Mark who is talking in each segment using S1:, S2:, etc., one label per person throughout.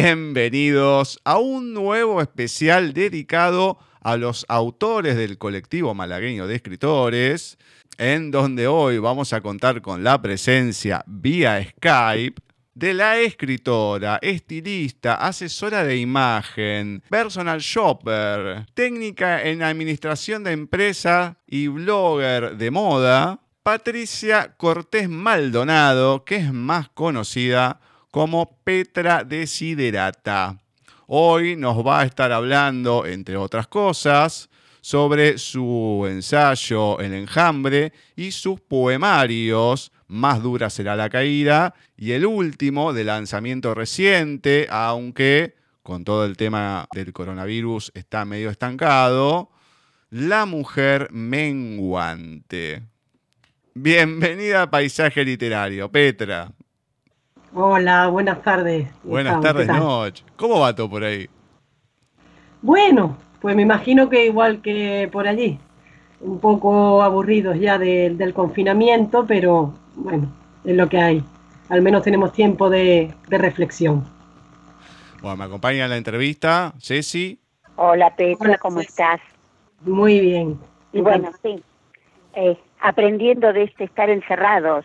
S1: Bienvenidos a un nuevo especial dedicado a los autores del colectivo malagueño de escritores, en donde hoy vamos a contar con la presencia vía Skype de la escritora, estilista, asesora de imagen, personal shopper, técnica en administración de empresa y blogger de moda, Patricia Cortés Maldonado, que es más conocida como Petra Desiderata. Hoy nos va a estar hablando, entre otras cosas, sobre su ensayo El enjambre y sus poemarios Más dura será la caída y el último de lanzamiento reciente, aunque con todo el tema del coronavirus está medio estancado, La mujer menguante. Bienvenida a Paisaje Literario, Petra.
S2: Hola, buenas tardes.
S1: Buenas tardes, noche. ¿Cómo va todo por ahí?
S2: Bueno, pues me imagino que igual que por allí. Un poco aburridos ya del confinamiento, pero bueno, es lo que hay. Al menos tenemos tiempo de, reflexión.
S1: Bueno, me acompaña en la entrevista Ceci.
S3: Hola, Petra, ¿cómo estás?
S2: Muy bien.
S3: Y bueno, sí, eh, aprendiendo de este estar encerrados,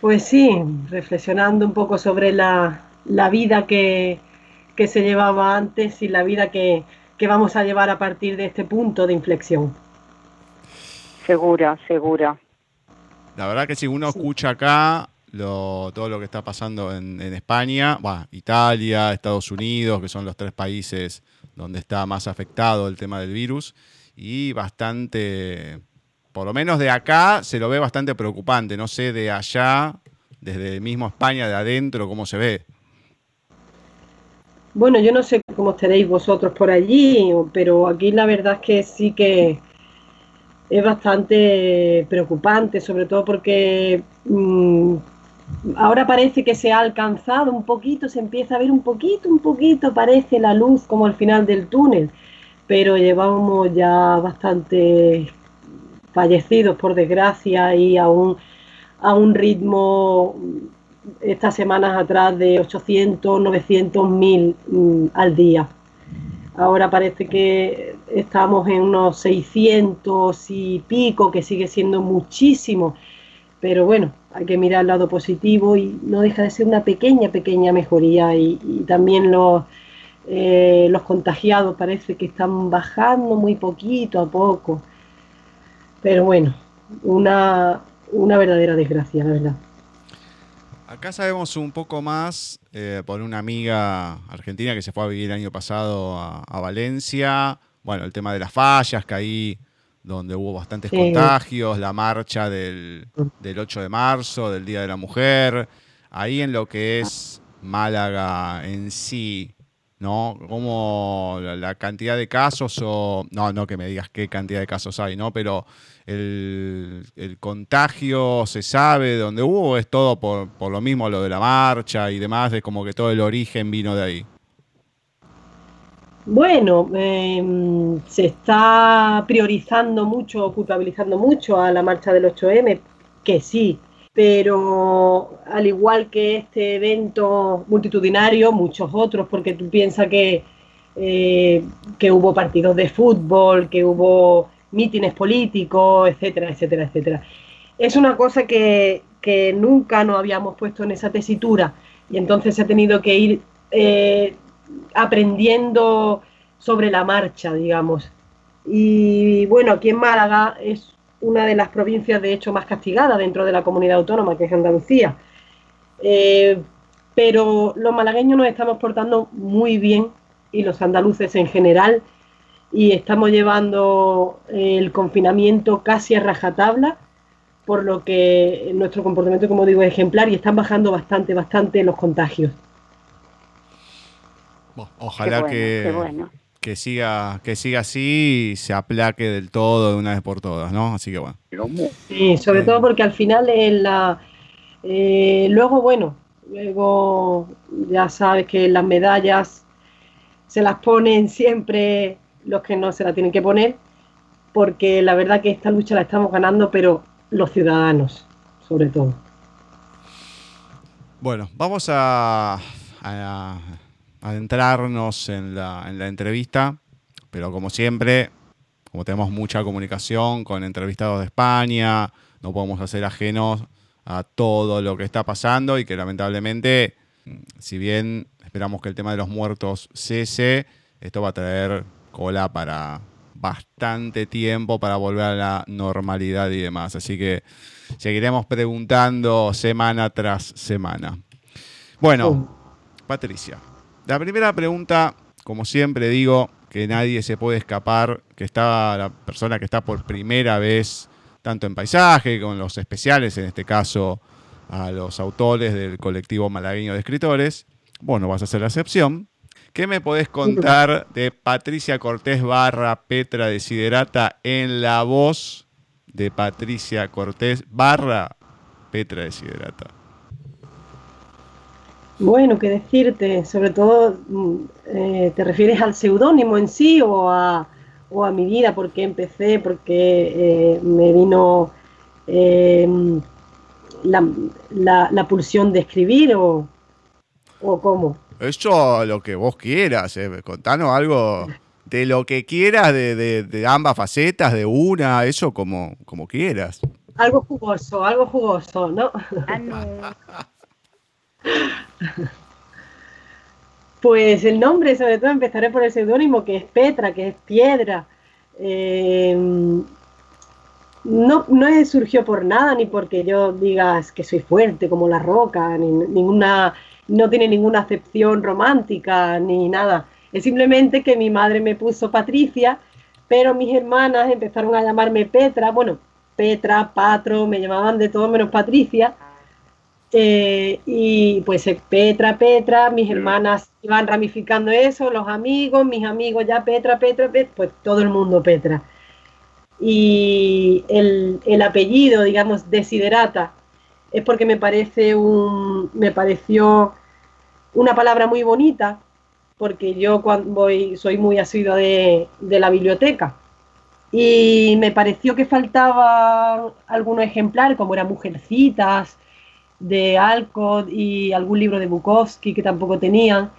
S2: pues sí, reflexionando un poco sobre la, vida que, se llevaba antes y la vida que, vamos a llevar a partir de este punto de inflexión.
S3: Seguro, seguro.
S1: La verdad que si uno escucha acá lo, todo lo que está pasando en, España, Italia, Estados Unidos, que son los tres países donde está más afectado el tema del virus, y bastante por lo menos de acá se lo ve bastante preocupante. No sé, de allá, desde mismo España, de adentro, cómo se ve.
S2: Bueno, yo no sé cómo estaréis vosotros por allí, pero aquí la verdad es que sí que es bastante preocupante, sobre todo porque mm, ahora parece que se ha alcanzado un poquito, se empieza a ver un poquito, un poquito, parece la luz como al final del túnel, pero llevamos ya bastante fallecidos por desgracia y a un, a un ritmo estas semanas atrás de 800, 900 mil mm, al día. Ahora parece que estamos en unos 600 y pico, que sigue siendo muchísimo. Pero bueno, hay que mirar el lado positivo y no deja de ser una pequeña, pequeña mejoría. Y, también los, eh, los contagiados parece que están bajando muy poquito a poco. Pero bueno, una, una verdadera desgracia, la verdad.
S1: Acá sabemos un poco más eh, por una amiga argentina que se fue a vivir el año pasado a, Valencia. Bueno, el tema de las fallas, que ahí donde hubo bastantes contagios, la marcha del, del 8 de marzo, del Día de la Mujer. Ahí en lo que es Málaga en sí, ¿no? Como la cantidad de casos o... No, no que me digas qué cantidad de casos hay, ¿no? Pero el, contagio se sabe de dónde hubo, es todo por, lo mismo, lo de la marcha y demás, es como que todo el origen vino de ahí.
S2: Bueno, em, se está priorizando mucho, culpabilizando mucho a la marcha del 8M, que sí, pero al igual que este evento multitudinario, muchos otros, porque tú piensas que, eh, que hubo partidos de fútbol, que hubo mítines políticos, etcétera, etcétera, etcétera. Es una cosa que, nunca nos habíamos puesto en esa tesitura y entonces se ha tenido que ir eh, aprendiendo sobre la marcha, digamos. Y bueno, aquí en Málaga es una de las provincias de hecho más castigadas dentro de la comunidad autónoma, que es Andalucía. Eh, pero los malagueños nos estamos portando muy bien y los andaluces en general y estamos llevando el confinamiento casi a rajatabla, por lo que nuestro comportamiento, como digo, es ejemplar y están bajando bastante, bastante los contagios.
S1: ojalá que, que, siga, que siga así y se aplaque del todo de una vez por todas, ¿no? Así que bueno.
S2: Sí, sobre todo porque al final en la... Eh, luego, bueno, luego ya sabes que las medallas se las ponen siempre los que no se la tienen que poner, porque la verdad que esta lucha la estamos ganando, pero los ciudadanos, sobre todo.
S1: Bueno, vamos a, adentrarnos en la, en la entrevista, pero como siempre, como tenemos mucha comunicación con entrevistados de España, no podemos hacer ajenos a todo lo que está pasando y que lamentablemente, si bien esperamos que el tema de los muertos cese, esto va a traer cola para bastante tiempo para volver a la normalidad y demás. Así que seguiremos preguntando semana tras semana. Bueno, oh. Patricia, la primera pregunta, como siempre digo, que nadie se puede escapar, que está la persona que está por primera vez, tanto en paisaje, con los especiales, en este caso a los autores del colectivo malagueño de escritores. Bueno, vas a ser la excepción. ¿Qué me podés contar de Patricia Cortés barra Petra Desiderata en la voz de Patricia Cortés barra Petra Desiderata?
S2: Bueno, qué decirte, sobre todo, mm, eh, ¿te refieres al seudónimo en sí o a, mi vida? Porque empecé, porque eh, me vino em, la, pulsión de escribir o, o cómo?
S1: Eso lo que vos quieras, eh. contanos algo de lo que quieras, de, ambas facetas, de una, eso como, como quieras.
S2: Algo jugoso, algo jugoso, ¿no?
S3: Ah,
S2: pues el nombre, sobre todo empezaré por el seudónimo, que es Petra, que es piedra. Eh, no, no surgió por nada, ni porque yo digas que soy fuerte como la roca, ni ninguna no tiene ninguna acepción romántica ni nada. Es simplemente que mi madre me puso Patricia, pero mis hermanas empezaron a llamarme Petra, bueno, Petra, Patro, me llamaban de todo menos Patricia. Eh, y pues eh, Petra, Petra, mis hermanas iban ramificando eso, los amigos, mis amigos ya Petra, Petra, Petra pues todo el mundo Petra. Y el, el apellido, digamos, Desiderata, es porque me parece un, me pareció una palabra muy bonita, porque yo cuando voy, soy muy asidua de, la biblioteca. Y me pareció que faltaban algunos ejemplares, como eran Mujercitas, de Alcott y algún libro de Bukowski que tampoco tenían.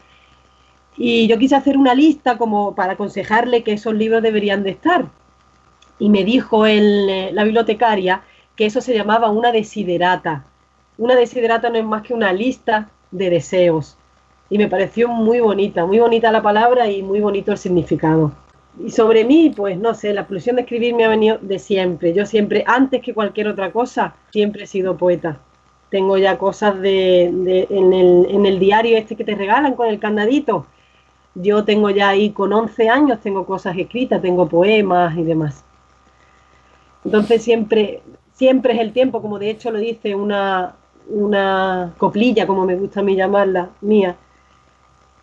S2: Y yo quise hacer una lista como para aconsejarle que esos libros deberían de estar. Y me dijo el, la bibliotecaria que eso se llamaba una desiderata. Una desiderata no es más que una lista de deseos. Y me pareció muy bonita, muy bonita la palabra y muy bonito el significado. Y sobre mí, pues no sé, la pulsión de escribir me ha venido de siempre. Yo siempre, antes que cualquier otra cosa, siempre he sido poeta. Tengo ya cosas de, en, el, en el diario este que te regalan con el candadito. Yo tengo ya ahí con 11 años, tengo cosas escritas, tengo poemas y demás. Entonces siempre, siempre es el tiempo, como de hecho lo dice una, una coplilla, como me gusta a mí llamarla, mía.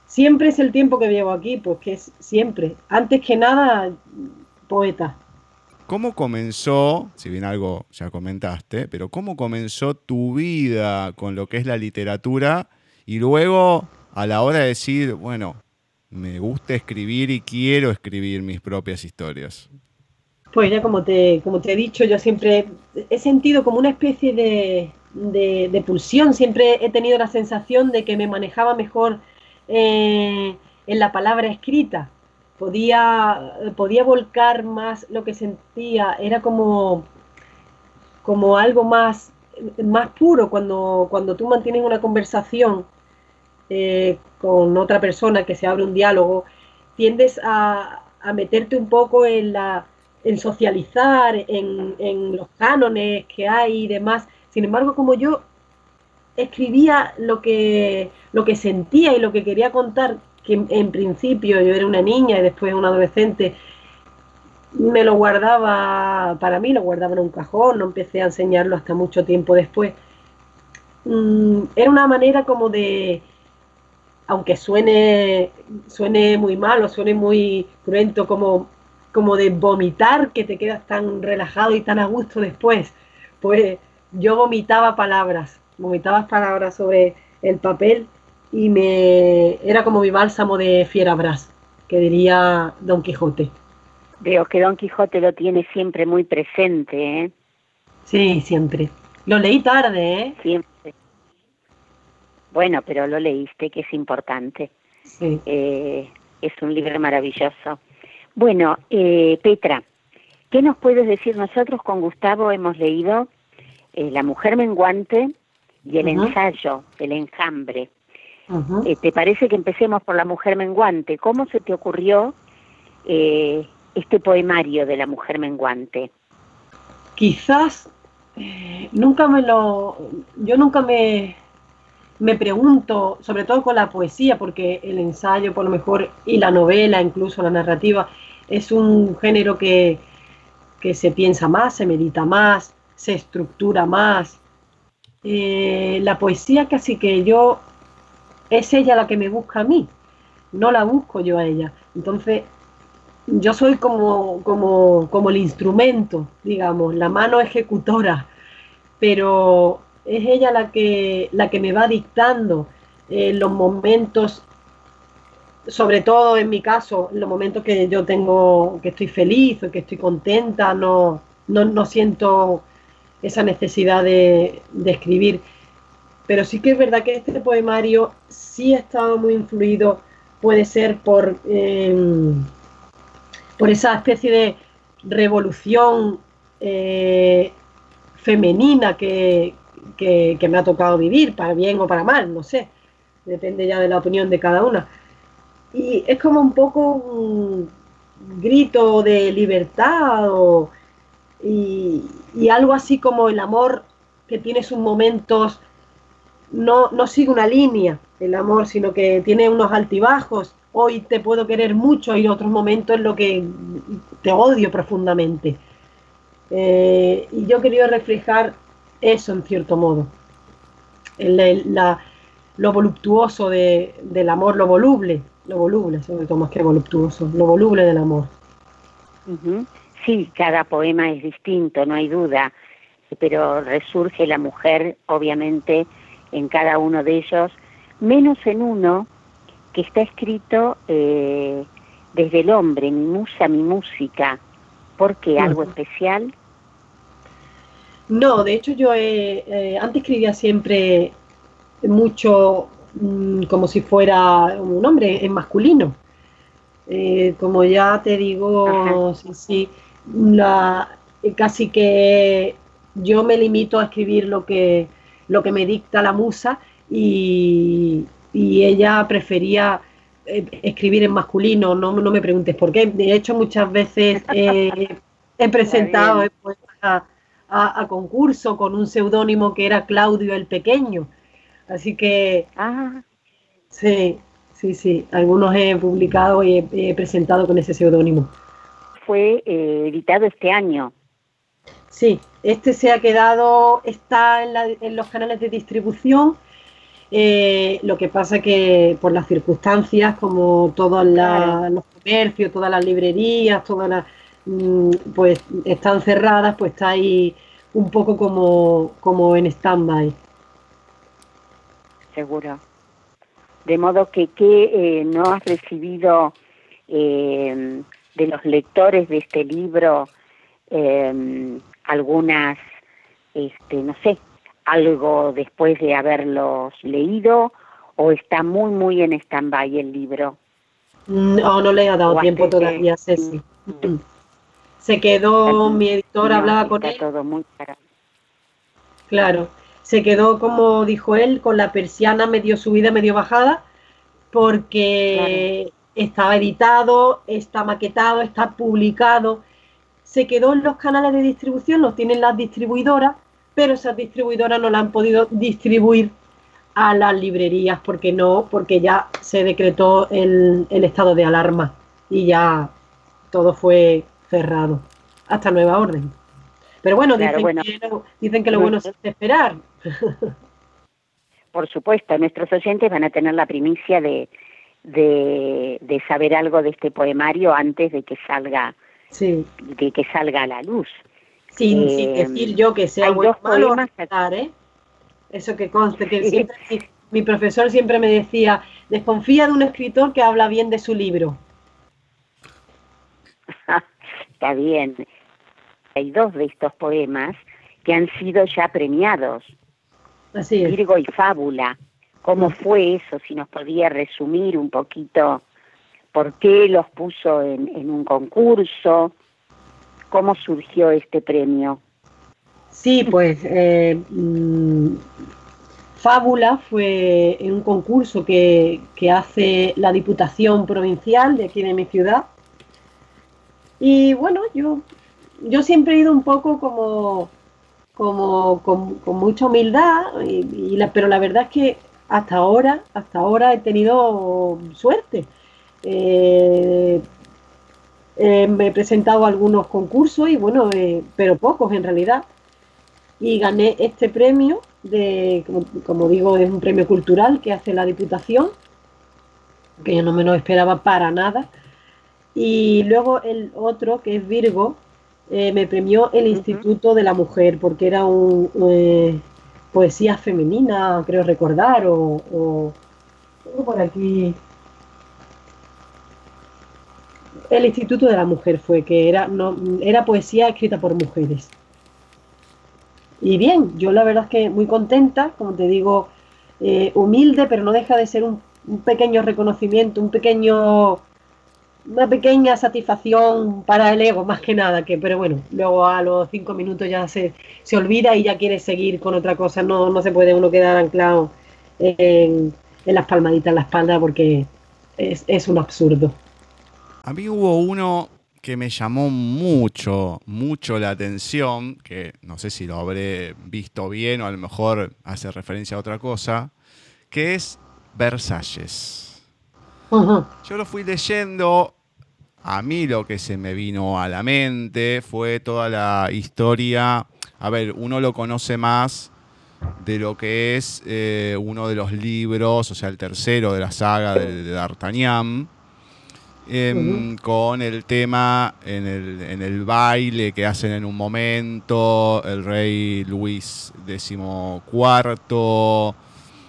S2: Siempre es el tiempo que llevo aquí, pues que es siempre. Antes que nada, poeta.
S1: ¿Cómo comenzó, si bien algo ya comentaste, pero cómo comenzó tu vida con lo que es la literatura y luego a la hora de decir, bueno, me gusta escribir y quiero escribir mis propias historias?
S2: Pues ya como te, como te he dicho, yo siempre he sentido como una especie de, de, pulsión, siempre he tenido la sensación de que me manejaba mejor eh, en la palabra escrita, podía, podía volcar más lo que sentía, era como, como algo más, más puro cuando, cuando tú mantienes una conversación eh, con otra persona, que se abre un diálogo, tiendes a, a meterte un poco en la en socializar, en, los cánones que hay y demás. Sin embargo, como yo escribía lo que, lo que sentía y lo que quería contar, que en, principio yo era una niña y después una adolescente, me lo guardaba para mí, lo guardaba en un cajón, no empecé a enseñarlo hasta mucho tiempo después. Mm, era una manera como de, aunque suene, suene muy malo, suene muy cruento, como como de vomitar, que te quedas tan relajado y tan a gusto después. Pues yo vomitaba palabras, vomitaba palabras sobre el papel y me era como mi bálsamo de fierabras, que diría Don Quijote.
S3: Veo que Don Quijote lo tiene siempre muy presente, ¿eh?
S2: Sí, siempre. Lo leí tarde, ¿eh?
S3: Siempre. Bueno, pero lo leíste, que es importante. Sí. Eh, es un libro maravilloso. Bueno, eh, Petra, ¿qué nos puedes decir? Nosotros con Gustavo hemos leído eh, La mujer menguante y el ensayo, el enjambre. Eh, ¿Te parece que empecemos por La mujer menguante? ¿Cómo se te ocurrió este poemario de La mujer menguante?
S2: Quizás nunca me lo, yo nunca me, me pregunto, sobre todo con la poesía, porque el ensayo por lo mejor y la novela, incluso la narrativa, es un género que, se piensa más, se medita más, se estructura más. Eh, la poesía casi que yo, es ella la que me busca a mí, no la busco yo a ella. Entonces, yo soy como, como, como el instrumento, digamos, la mano ejecutora, pero es ella la que, la que me va dictando eh, los momentos sobre todo en mi caso, en los momentos que yo tengo, que estoy feliz o que estoy contenta, no, no, siento esa necesidad de, escribir. Pero sí que es verdad que este poemario sí ha estado muy influido, puede ser por, em, por esa especie de revolución eh, femenina que, que me ha tocado vivir, para bien o para mal, no sé, depende ya de la opinión de cada una y es como un poco un grito de libertad y, algo así como el amor que tiene sus momentos, no, no sigue una línea el amor, sino que tiene unos altibajos. Hoy te puedo querer mucho y otros momentos en lo que te odio profundamente. Eh, y yo quería reflejar eso en cierto modo. lo voluptuoso del amor, lo voluble, lo voluble, sobre todo más que voluptuoso, lo voluble del amor.
S3: Sí, cada poema es distinto, no hay duda, pero resurge la mujer, obviamente, en cada uno de ellos, menos en uno que está escrito eh, desde el hombre, mi musa, mi música. ¿Por qué? ¿Algo especial?
S2: No, de hecho yo eh, antes escribía siempre mucho como si fuera un hombre en masculino. Eh, como ya te digo, sí, sí, la, casi que yo me limito a escribir lo que, lo que me dicta la musa y, ella prefería eh, escribir en masculino, no, no, me preguntes por qué. De hecho, muchas veces he presentado a, a, concurso con un seudónimo que era Claudio el Pequeño. Así que... Ah. Sí, sí, sí. Algunos he publicado y he, presentado con ese seudónimo.
S3: Fue eh, editado este año.
S2: Sí, este se ha quedado, está en, los canales de distribución. Eh, lo que pasa que por las circunstancias, como todos los comercios, todas las librerías, todas las, mm, pues están cerradas, pues está ahí un poco como, como en stand-by.
S3: Seguro. De modo que, que eh, no has recibido eh, de los lectores de este libro eh, algunas, este, no sé, algo después de haberlos leído o está muy, muy en stand-by el libro?
S2: No, no le ha dado tiempo todavía, Ceci. Mm. Se quedó, mi editor hablaba con él.
S3: Todo muy
S2: claro, se quedó, como dijo él, con la persiana medio subida, medio bajada, porque estaba editado, está maquetado, está publicado. Se quedó en los canales de distribución, los tienen las distribuidoras, pero esas distribuidoras no la han podido distribuir a las librerías porque no, porque ya se decretó el, el estado de alarma y ya todo fue cerrado, hasta nueva orden. Pero bueno, dicen, Que lo, dicen que lo bueno es esperar.
S3: Por supuesto, nuestros oyentes van a tener la primicia de, de, saber algo de este poemario antes de que salga sí. de que salga a la luz.
S2: Sin, eh, decir yo que sea bueno malo ¿eh? Eso que conste, que mi profesor siempre me decía, desconfía de un escritor que habla bien de su libro.
S3: está bien. Hay dos de estos poemas que han sido ya premiados.
S2: Así
S3: Virgo y Fábula. ¿Cómo fue eso? Si nos podía resumir un poquito por qué los puso en, un concurso, cómo surgió este premio.
S2: Sí, pues eh, mm, Fábula fue en un concurso que, que, hace la Diputación Provincial de aquí de mi ciudad y bueno, yo, yo siempre he ido un poco como, como con, mucha humildad, y, pero la verdad es que hasta ahora, hasta ahora he tenido suerte. Eh, eh, me he presentado a algunos concursos y bueno, eh, pero pocos en realidad. Y gané este premio de, como, como, digo, es un premio cultural que hace la Diputación, que yo no me lo esperaba para nada. Y luego el otro, que es Virgo, eh, me premió el Instituto de la Mujer, porque era un, eh, poesía femenina, creo recordar, o, por aquí. El Instituto de la Mujer fue, que era, no, era poesía escrita por mujeres. Y bien, yo la verdad es que muy contenta, como te digo, eh, humilde, pero no deja de ser un pequeño reconocimiento, un pequeño una pequeña satisfacción para el ego, más que nada, que pero bueno, luego a los cinco minutos ya se, se olvida y ya quiere seguir con otra cosa, no, no se puede uno quedar anclado en, las palmaditas en la espalda porque es, es un absurdo.
S1: A mí hubo uno que me llamó mucho, mucho la atención, que no sé si lo habré visto bien o a lo mejor hace referencia a otra cosa, que es Versalles. Yo lo fui leyendo. A mí lo que se me vino a la mente fue toda la historia. A ver, uno lo conoce más de lo que es eh, uno de los libros, o sea, el tercero de la saga de, D'Artagnan, em, con el tema en el, baile que hacen en un momento el rey Luis XIV,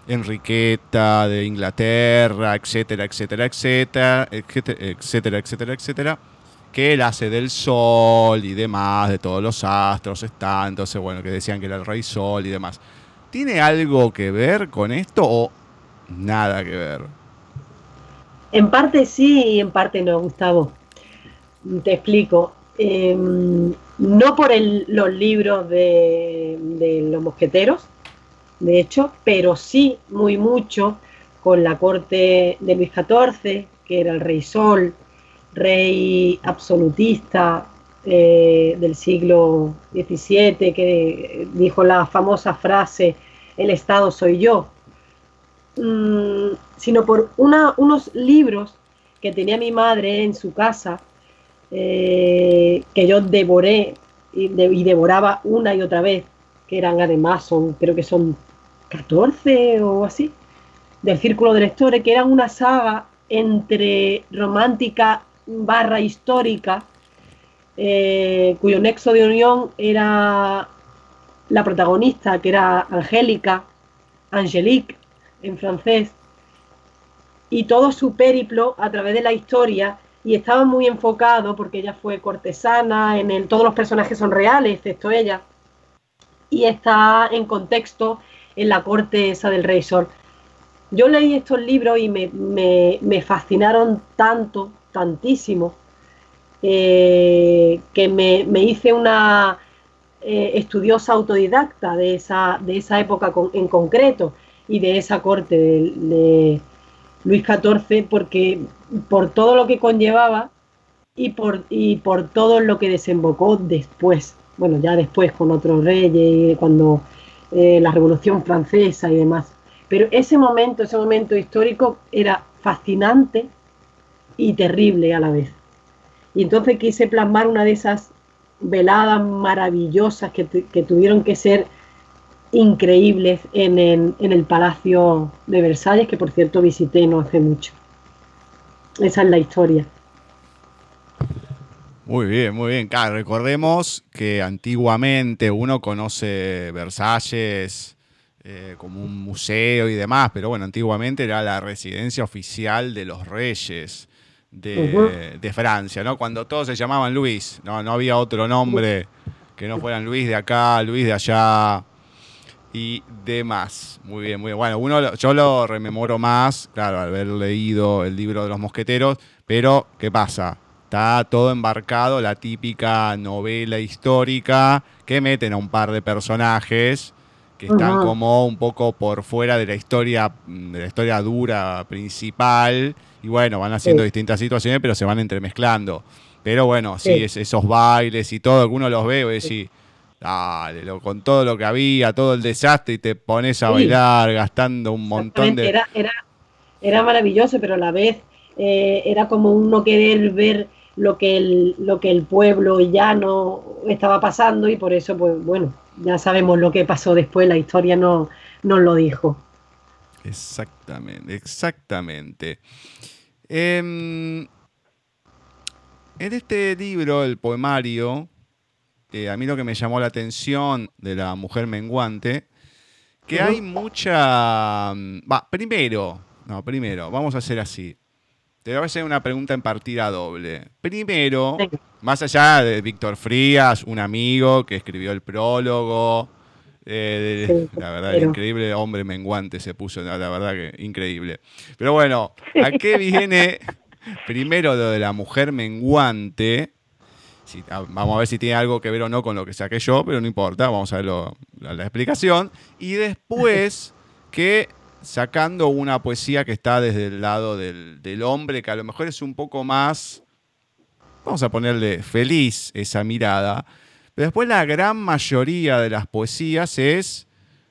S1: Enriqueta de Inglaterra, etcétera, etcétera, etcétera, etcétera, etcétera, etcétera, que él hace del sol y demás, de todos los astros, está, entonces, bueno, que decían que era el rey sol y demás. ¿Tiene algo que ver con esto o nada que ver?
S2: En parte sí y en parte no, Gustavo. Te explico. Em, no por los libros de, los mosqueteros, de hecho, pero sí muy mucho con la corte de Luis XIV, que era el rey Sol, rey absolutista eh, del siglo XVII, que dijo la famosa frase, el Estado soy yo, mm, sino por unos libros que tenía mi madre en su casa, eh, que yo devoré y, devoraba una y otra vez, que eran además, son, creo que son 14 o así, del Círculo de Lectores, que eran una saga entre romántica barra histórica, eh, cuyo nexo de unión era la protagonista, que era Angélica, Angélique en francés, y todo su périplo a través de la historia, y estaba muy enfocado porque ella fue cortesana, en el, todos los personajes son reales, excepto ella, y está en contexto en la corte esa del rey Sol. Yo leí estos libros y me, fascinaron tanto, tantísimo, eh, que me, hice una eh, estudiosa autodidacta de esa, de esa época en concreto y de esa corte de, Luis XIV, porque por todo lo que conllevaba y por, y por todo lo que desembocó después, bueno, ya después con otros reyes, cuando eh, la Revolución Francesa y demás. Pero ese momento, ese momento histórico era fascinante y terrible a la vez. Y entonces quise plasmar una de esas veladas maravillosas que, tuvieron que ser increíbles en el, en el, Palacio de Versalles, que por cierto visité no hace mucho. Esa es la historia.
S1: Muy bien, muy bien. Claro, recordemos que antiguamente uno conoce Versalles eh, como un museo y demás, pero bueno, antiguamente era la residencia oficial de los reyes de, Francia, ¿no? Cuando todos se llamaban Luis, no, no había otro nombre que no fueran Luis de acá, Luis de allá y demás. Muy bien, muy bien. Bueno, uno, yo lo rememoro más, claro, al haber leído el libro de los mosqueteros, pero ¿qué pasa? Está todo embarcado, la típica novela histórica que meten a un par de personajes que están como un poco por fuera de la historia, de la historia dura principal. Y bueno, van haciendo distintas situaciones, pero se van entremezclando. Pero bueno, sí, esos bailes y todo, algunos los veo y decís, dale, con todo lo que había, todo el desastre, y te pones a bailar gastando un montón de.
S2: Era, era, era maravilloso, pero a la vez eh, era como uno querer ver lo que el, lo que el pueblo ya no estaba pasando y por eso, pues bueno, ya sabemos lo que pasó después, la historia no nos lo dijo.
S1: Exactamente, exactamente. Em, en este libro, el poemario, eh, a mí lo que me llamó la atención de la mujer menguante, que hay mucha... Mm, va, primero, no, primero, vamos a hacer así. Te voy a hacer una pregunta en partida doble. Primero, más allá de Víctor Frías, un amigo que escribió el prólogo, eh, la verdad, increíble hombre menguante se puso, la verdad que increíble. Pero bueno, ¿a qué viene primero lo de la mujer menguante? vamos a ver si tiene algo que ver o no con lo que saqué yo, pero no importa, vamos a ver la explicación. Y después que sacando una poesía que está desde el lado del, hombre, que a lo mejor es un poco más, vamos a ponerle feliz esa mirada, pero después la gran mayoría de las poesías es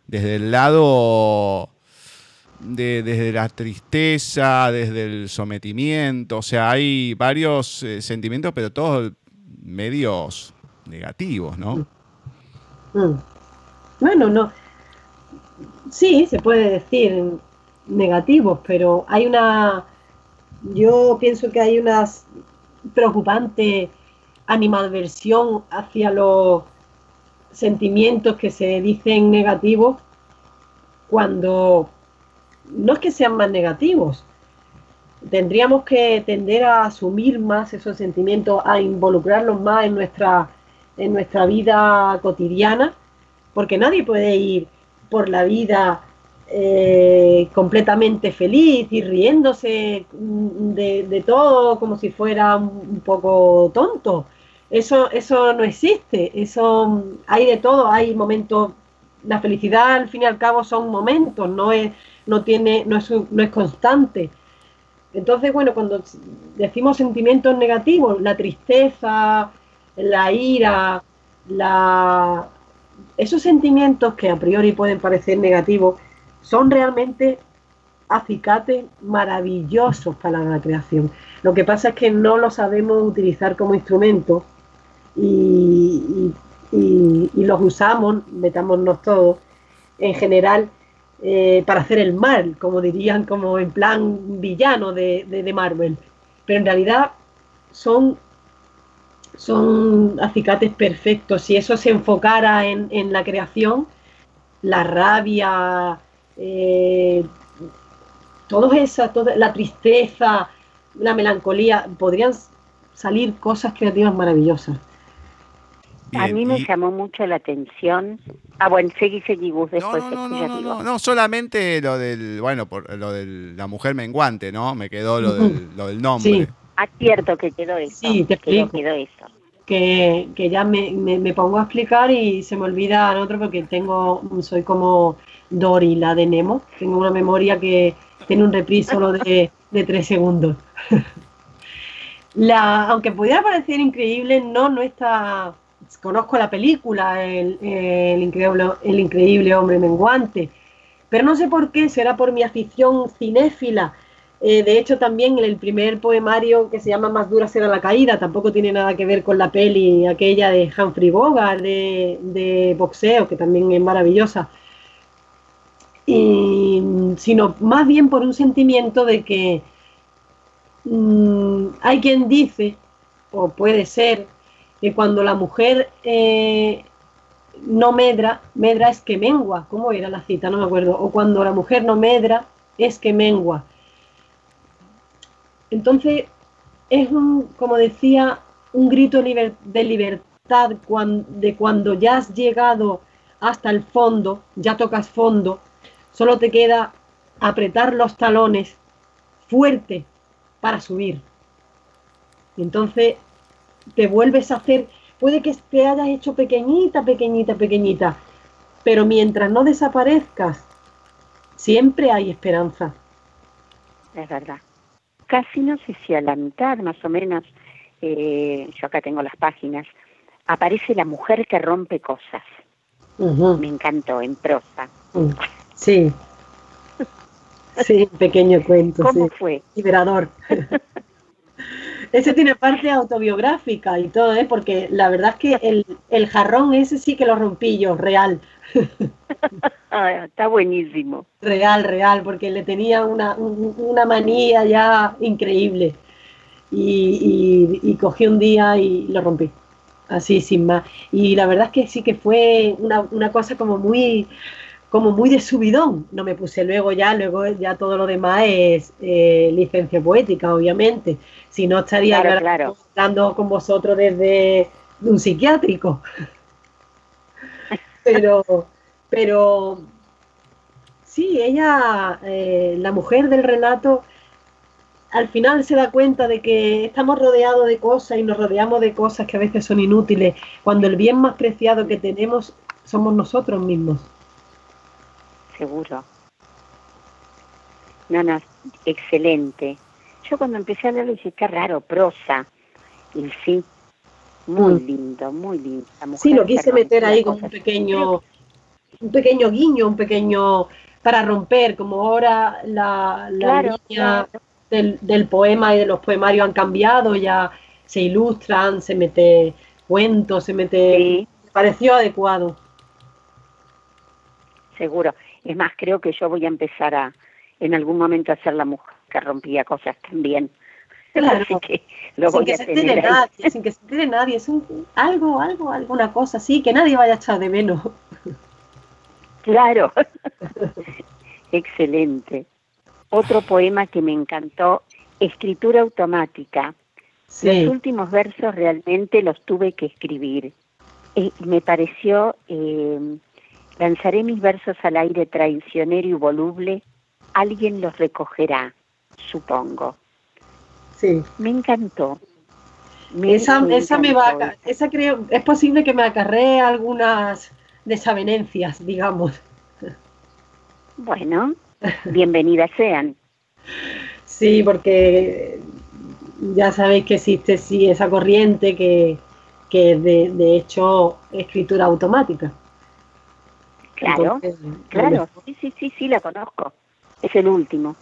S1: desde el lado de, desde la tristeza, desde el sometimiento, o sea, hay varios eh, sentimientos, pero todos medios negativos, ¿no?
S2: Mm. Bueno, no, sí, se puede decir negativos, pero hay una, yo pienso que hay una preocupante animadversión hacia los sentimientos que se dicen negativos cuando no es que sean más negativos, tendríamos que tender a asumir más esos sentimientos, a involucrarlos más en nuestra, en nuestra vida cotidiana, porque nadie puede ir por la vida eh, completamente feliz y riéndose de, todo como si fuera un, poco tonto. Eso, eso no existe, eso hay de todo, hay momentos, la felicidad al fin y al cabo son momentos, no es, no tiene, no es, no es constante. Entonces, bueno, cuando decimos sentimientos negativos, la tristeza, la ira, la... esos sentimientos que a priori pueden parecer negativos, son realmente acicates maravillosos para la creación. Lo que pasa es que no lo sabemos utilizar como instrumento y, los usamos, metámonos todos, en general eh, para hacer el mal, como dirían, como en plan villano de, Marvel. Pero en realidad son, son acicates perfectos. Si eso se enfocara en, en la creación, la rabia, eh, esas, toda la tristeza, la melancolía, podrían salir cosas creativas maravillosas.
S3: a mí me llamó mucho la atención. Ah, bueno, seguí, seguí, después.
S1: No, no, no, no, solamente lo del, bueno, por lo de la mujer menguante, ¿no? Me quedó lo, del, lo del nombre. Sí.
S3: Ah, cierto que quedó eso.
S2: Sí, te explico. Quedó, eso. Que, que, ya me, me, pongo a explicar y se me olvida en otro porque tengo, soy como Dory, la de Nemo. Tengo una memoria que tiene un reprise solo de, tres segundos. la, aunque pudiera parecer increíble, no, no está. Conozco la película, el, increíble, el increíble hombre menguante, pero no sé por qué, será por mi afición cinéfila. Eh, de hecho, también en el primer poemario que se llama Más dura será la caída, tampoco tiene nada que ver con la peli aquella de Humphrey Bogart de, boxeo, que también es maravillosa sino más bien por un sentimiento de que mm, hay quien dice, o puede ser, que cuando la mujer eh, no medra, medra es que mengua, ¿cómo era la cita? No me acuerdo, o cuando la mujer no medra es que mengua. Entonces, es un, como decía, un grito de libertad de cuando ya has llegado hasta el fondo, ya tocas fondo, Solo te queda apretar los talones fuerte para subir. Entonces te vuelves a hacer, puede que te hayas hecho pequeñita, pequeñita, pequeñita, pero mientras no desaparezcas, siempre hay esperanza.
S3: Es verdad. Casi no sé si a la mitad más o menos, eh, yo acá tengo las páginas, aparece la mujer que rompe cosas. Me encantó, en prosa. Mm.
S2: Sí. Sí, pequeño cuento.
S3: ¿Cómo fue?
S2: Liberador. ese tiene parte autobiográfica y todo, ¿eh? porque la verdad es que el, jarrón ese sí que lo rompí yo, real.
S3: Ah, está buenísimo.
S2: Real, real, porque le tenía una, manía ya increíble. Y, y, cogí un día y lo rompí. Así, sin más. Y la verdad es que sí que fue una, una cosa como muy como muy de subidón. No me puse luego ya, luego ya todo lo demás es eh, licencia poética, obviamente. Si no estaría hablando con vosotros desde un psiquiátrico. Pero, pero sí, ella, eh, la mujer del relato, al final se da cuenta de que estamos rodeados de cosas y nos rodeamos de cosas que a veces son inútiles, cuando el bien más preciado que tenemos somos nosotros mismos
S3: seguro. No, no, excelente. Yo cuando empecé a leerlo dije, qué raro, prosa. Y sí, muy mm. lindo, muy lindo.
S2: Sí, lo quise meter ahí con un pequeño, un pequeño guiño, un pequeño para romper, como ahora la, línea Del, del, poema y de los poemarios han cambiado, ya se ilustran, se mete cuentos, se mete... Pareció adecuado.
S3: Seguro. Es más, creo que yo voy a empezar a, en algún momento, a ser la mujer que rompía cosas también.
S2: Claro. sin que se entere nadie, sin que se entere nadie, es un, algo, algo, alguna cosa así, que nadie vaya a echar de menos.
S3: Claro. Excelente. Otro poema que me encantó, Escritura Automática. Los últimos versos realmente los tuve que escribir. Eh, me pareció, eh, lanzaré mis versos al aire traicionero y voluble, alguien los recogerá, supongo.
S2: Sí.
S3: Me encantó.
S2: esa, esa me va, esa creo, es posible que me acarree algunas desavenencias, digamos.
S3: Bueno, bienvenidas sean.
S2: Sí, porque ya sabéis que existe sí esa corriente que, que de, de hecho escritura automática.
S3: Claro, claro, sí, sí, sí, sí, la conozco. Es el último.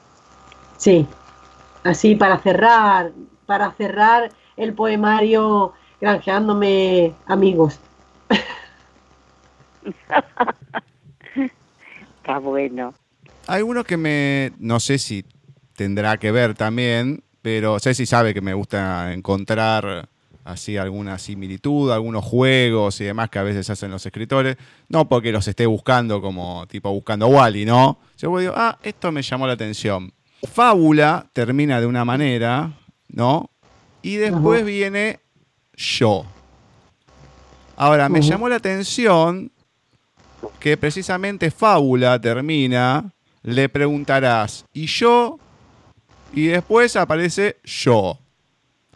S2: Sí, así para cerrar, para cerrar el poemario granjeándome amigos.
S3: Está bueno.
S1: Hay uno que me, no sé si tendrá que ver también, pero sé si sabe que me gusta encontrar así alguna similitud, algunos juegos y demás que a veces hacen los escritores, no porque los esté buscando como tipo buscando Wally, ¿no? Yo digo, ah, esto me llamó la atención. Fábula termina de una manera, ¿no? Y después viene yo. Ahora, me llamó la atención que precisamente fábula termina, le preguntarás, ¿y yo? Y después aparece yo.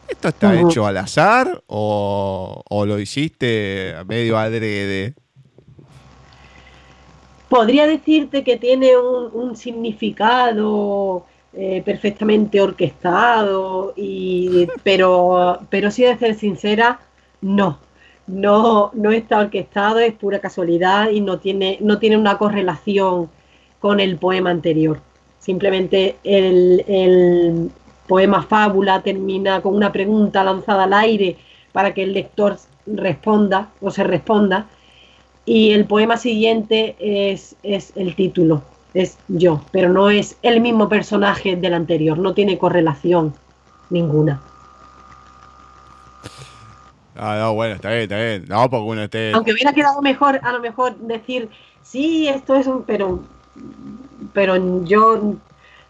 S1: ¿Esto está hecho al azar o, lo hiciste medio adrede?
S2: Podría decirte que tiene un, significado eh, perfectamente orquestado, y, pero, pero si de ser sincera, no no, no está orquestado, es pura casualidad y no tiene, no tiene una correlación con el poema anterior. Simplemente el, poema fábula termina con una pregunta lanzada al aire para que el lector responda o se responda y el poema siguiente es, es el título, es yo, pero no es el mismo personaje del anterior, no tiene correlación ninguna.
S1: Ah, no, bueno, está bien, está bien. No, porque uno esté.
S2: Aunque hubiera quedado mejor, a lo mejor decir, sí, esto es un. Pero, pero yo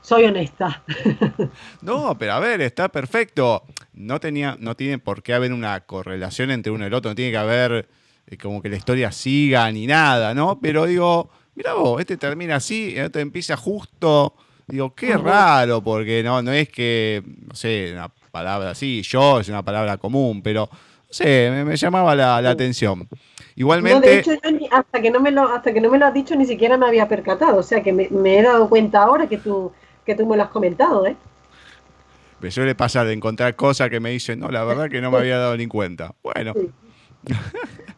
S2: soy honesta.
S1: No, pero a ver, está perfecto. No, tenía, no tiene por qué haber una correlación entre uno y el otro, no tiene que haber eh, como que la historia siga ni nada, ¿no? Pero digo, mira vos, este termina así, este empieza justo. Digo, qué raro, porque no, no es que, no sé, una palabra así, yo es una palabra común, pero Sí, me, llamaba la, atención. Igualmente.
S2: de hecho, hasta, que no me lo, hasta que no me lo has dicho, ni siquiera me había percatado. O sea, que me, he dado cuenta ahora que tú, que tú me lo has comentado, ¿eh?
S1: Me suele pasar de encontrar cosas que me dicen, no, la verdad que no me había dado ni cuenta. Bueno.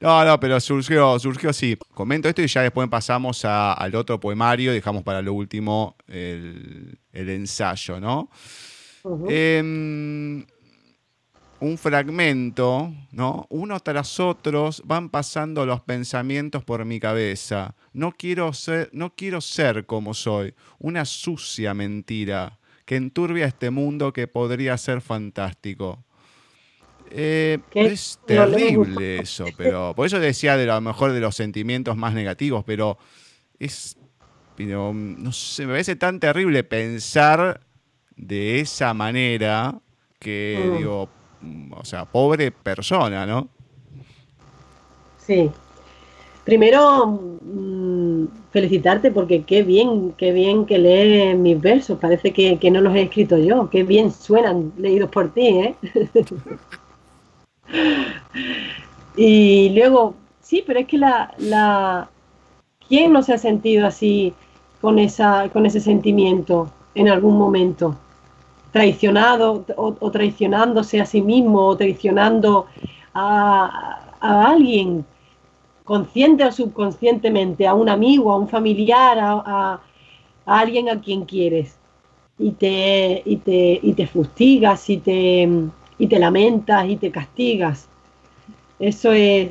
S1: no, no, pero surgió, surgió así. Comento esto y ya después pasamos al otro poemario, dejamos para lo último el, ensayo, ¿no? un fragmento, ¿no? Uno tras otro van pasando los pensamientos por mi cabeza. No quiero ser, no quiero ser como soy, una sucia mentira que enturbia este mundo que podría ser fantástico. Eh, es terrible eso, pero por eso decía de lo mejor de los sentimientos más negativos, pero es, no sé, me parece tan terrible pensar de esa manera que mm. digo, o sea, pobre persona, ¿no?
S2: Sí. Primero, mm, felicitarte porque qué bien, qué bien que lees mis versos. Parece que, no los he escrito yo. Qué bien suenan leídos por ti, ¿eh? y luego, sí, pero es que la, la... ¿Quién no se ha sentido así con, esa, con ese sentimiento en algún momento? traicionado o, traicionándose a sí mismo o traicionando a, alguien consciente o subconscientemente, a un amigo, a un familiar, a, alguien a quien quieres y te, y te, y te fustigas y te, y te lamentas y te castigas. Eso es,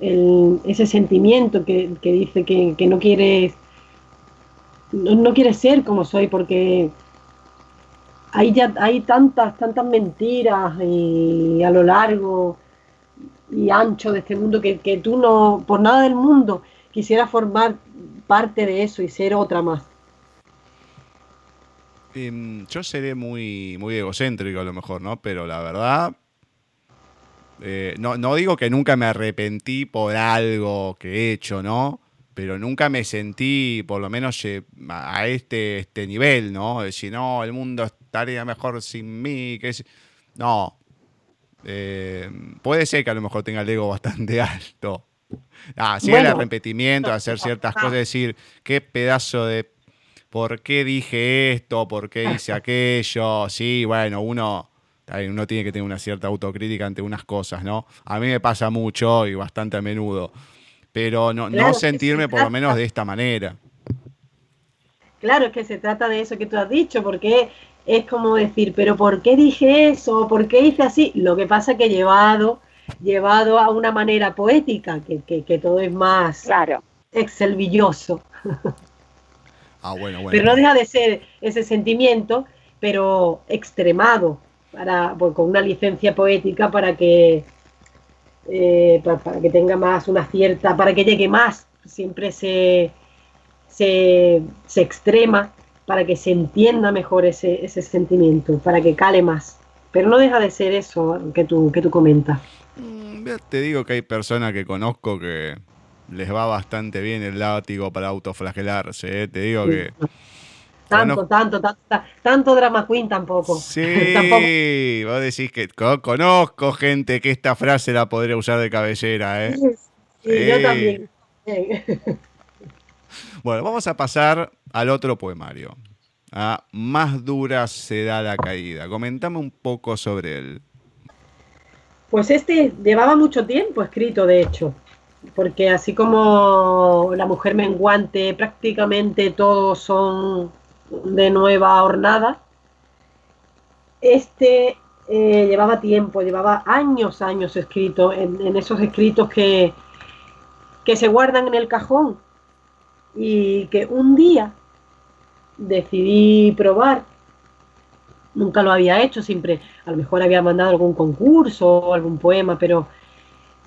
S2: ese sentimiento que, dice que, no quieres no, no quieres ser como soy porque hay ya hay tantas tantas mentiras y a lo largo y ancho de este mundo que, que tú no por nada del mundo quisieras formar parte de eso y ser otra más
S1: yo seré muy muy egocéntrico a lo mejor no pero la verdad eh, no, no digo que nunca me arrepentí por algo que he hecho, ¿no? Pero nunca me sentí, por lo menos, a este, este nivel, ¿no? De decir, no, el mundo estaría mejor sin mí. Que No. Eh, puede ser que a lo mejor tenga el ego bastante alto. Ah, sí, el arrepentimiento, hacer ciertas cosas, decir, qué pedazo de. ¿Por qué dije esto? ¿Por qué hice aquello? Sí, bueno, uno uno tiene que tener una cierta autocrítica ante unas cosas, ¿no? A mí me pasa mucho y bastante a menudo, pero no, no sentirme por lo menos de esta manera.
S2: Claro, es que se trata de eso que tú has dicho, porque es como decir, pero ¿por qué dije eso? ¿Por qué hice así? Lo que pasa es que llevado, llevado a una manera poética, que, todo es más
S3: claro.
S2: excelvilloso.
S1: Ah, bueno, bueno.
S2: Pero no deja de ser ese sentimiento, pero extremado, para, pues, con una licencia poética para que, eh, para, que tenga más una cierta, para que llegue más, siempre se, se, extrema para que se entienda mejor ese, ese sentimiento, para que cale más. Pero no deja de ser eso que tú, que tú comentas.
S1: Mm, te digo que hay personas que conozco que les va bastante bien el látigo para autoflagelarse. ¿eh? Te digo que
S2: tanto, tanto, tanto, tanto drama queen tampoco.
S1: Sí, vos decís que conozco gente que esta frase la podría usar de cabellera, ¿eh?
S2: Sí, yo también.
S1: bueno, vamos a pasar al otro poemario. A Más dura será la caída. Comentame un poco sobre él.
S2: Pues este llevaba mucho tiempo escrito, de hecho, porque así como La mujer menguante, prácticamente todos son de nueva hornada. Este eh, llevaba tiempo, llevaba años, años escrito, en, esos escritos que, que se guardan en el cajón y que un día decidí probar. Nunca lo había hecho, siempre a lo mejor había mandado algún concurso o algún poema, pero...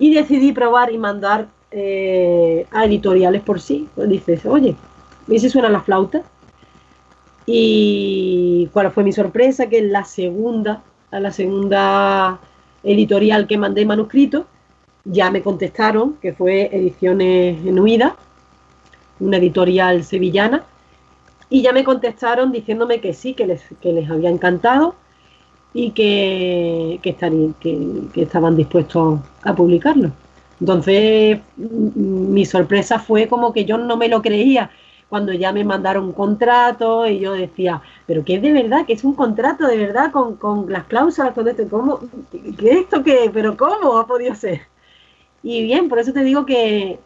S2: Y decidí probar y mandar eh, a editoriales por sí. Dices, oye, ¿y si suena la flauta? Y cuál fue mi sorpresa, que en la segunda, a la segunda editorial que mandé manuscrito, ya me contestaron, que fue Ediciones Enuidas, una editorial sevillana, y ya me contestaron diciéndome que sí, que les, que les había encantado y que, que, estarían, que, que estaban dispuestos a publicarlo. Entonces, mi sorpresa fue como que yo no me lo creía cuando ya me mandaron un contrato y yo decía, pero que es de verdad, que es un contrato de verdad con, las cláusulas, con esto, ¿cómo? ¿Qué esto qué? ¿Pero cómo ha podido ser? Y bien, por eso te digo que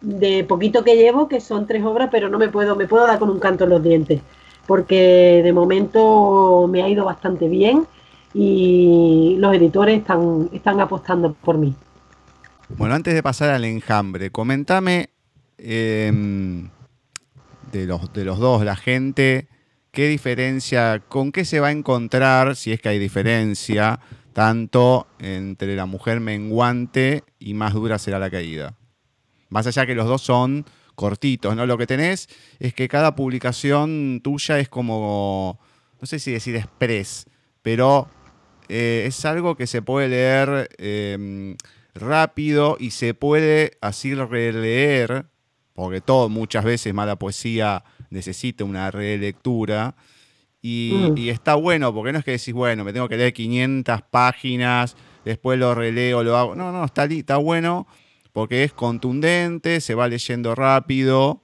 S2: de poquito que llevo, que son tres obras, pero no me puedo, me puedo dar con un canto en los dientes, porque de momento me ha ido bastante bien y los editores están, están apostando por mí.
S1: Bueno, antes de pasar al enjambre, comentame em, de los, de los dos, la gente, qué diferencia, con qué se va a encontrar, si es que hay diferencia, tanto entre la mujer menguante y más dura será la caída. Más allá que los dos son cortitos, ¿no? Lo que tenés es que cada publicación tuya es como, no sé si decir express, pero eh, es algo que se puede leer em, rápido y se puede así releer porque todo, muchas veces mala poesía necesita una relectura. Y, mm. y, está bueno, porque no es que decís, bueno, me tengo que leer 500 páginas, después lo releo, lo hago. No, no, está, está bueno porque es contundente, se va leyendo rápido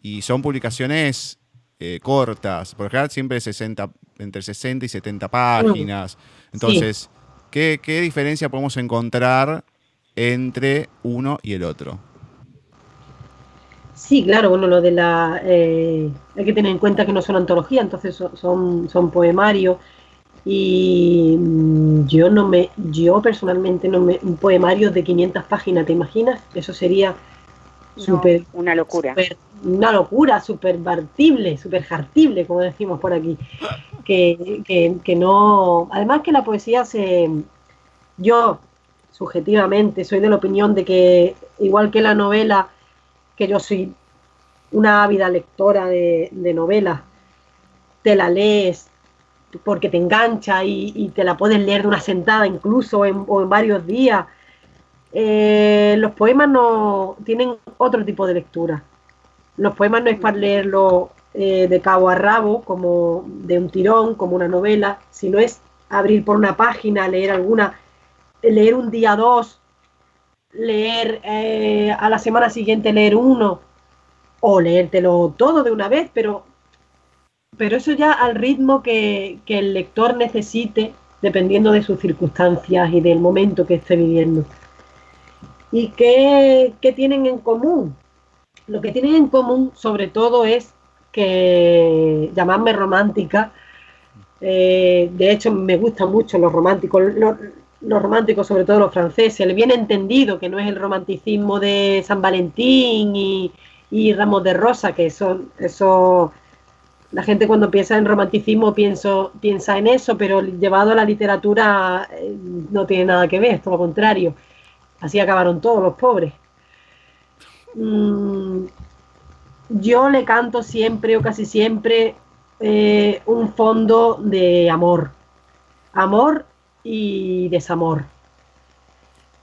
S1: y son publicaciones eh, cortas. Por ejemplo, siempre 60, entre 60 y 70 páginas. Mm. Entonces, ¿qué, ¿qué diferencia podemos encontrar entre uno y el otro?
S2: Sí, claro, bueno, lo de la... Eh, hay que tener en cuenta que no son antologías, entonces son, son, poemarios y mm, yo no me, yo personalmente no me, un poemario de 500 páginas, ¿te imaginas? Eso sería súper...
S3: una locura.
S2: Una locura, súper partible, súper jartible, como decimos por aquí. Que, que, que no... Además que la poesía se... Yo, subjetivamente, soy de la opinión de que, igual que la novela, que yo soy una ávida lectora de, de novelas, te la lees, porque te engancha y, te la puedes leer de una sentada incluso en, o en varios días. Eh, los poemas no tienen otro tipo de lectura. Los poemas no es para leerlo eh, de cabo a rabo, como de un tirón, como una novela, sino es abrir por una página, leer alguna, leer un día dos, leer eh, a la semana siguiente leer uno, o leértelo todo de una vez, pero pero eso ya al ritmo que, el lector necesite, dependiendo de sus circunstancias y del momento que esté viviendo. ¿Y qué, tienen en común? Lo que tienen en común, sobre todo, es que llamarme romántica. Eh, de hecho, me gustan mucho los románticos, los, románticos, sobre todo los franceses, el bien entendido, que no es el romanticismo de San Valentín y, y Ramos de Rosa, que son esos la gente cuando piensa en romanticismo piensa en eso, pero llevado a la literatura eh, no tiene nada que ver, todo lo contrario. Así acabaron todos los pobres. Mm, yo le canto siempre o casi siempre eh, un fondo de amor. Amor y desamor.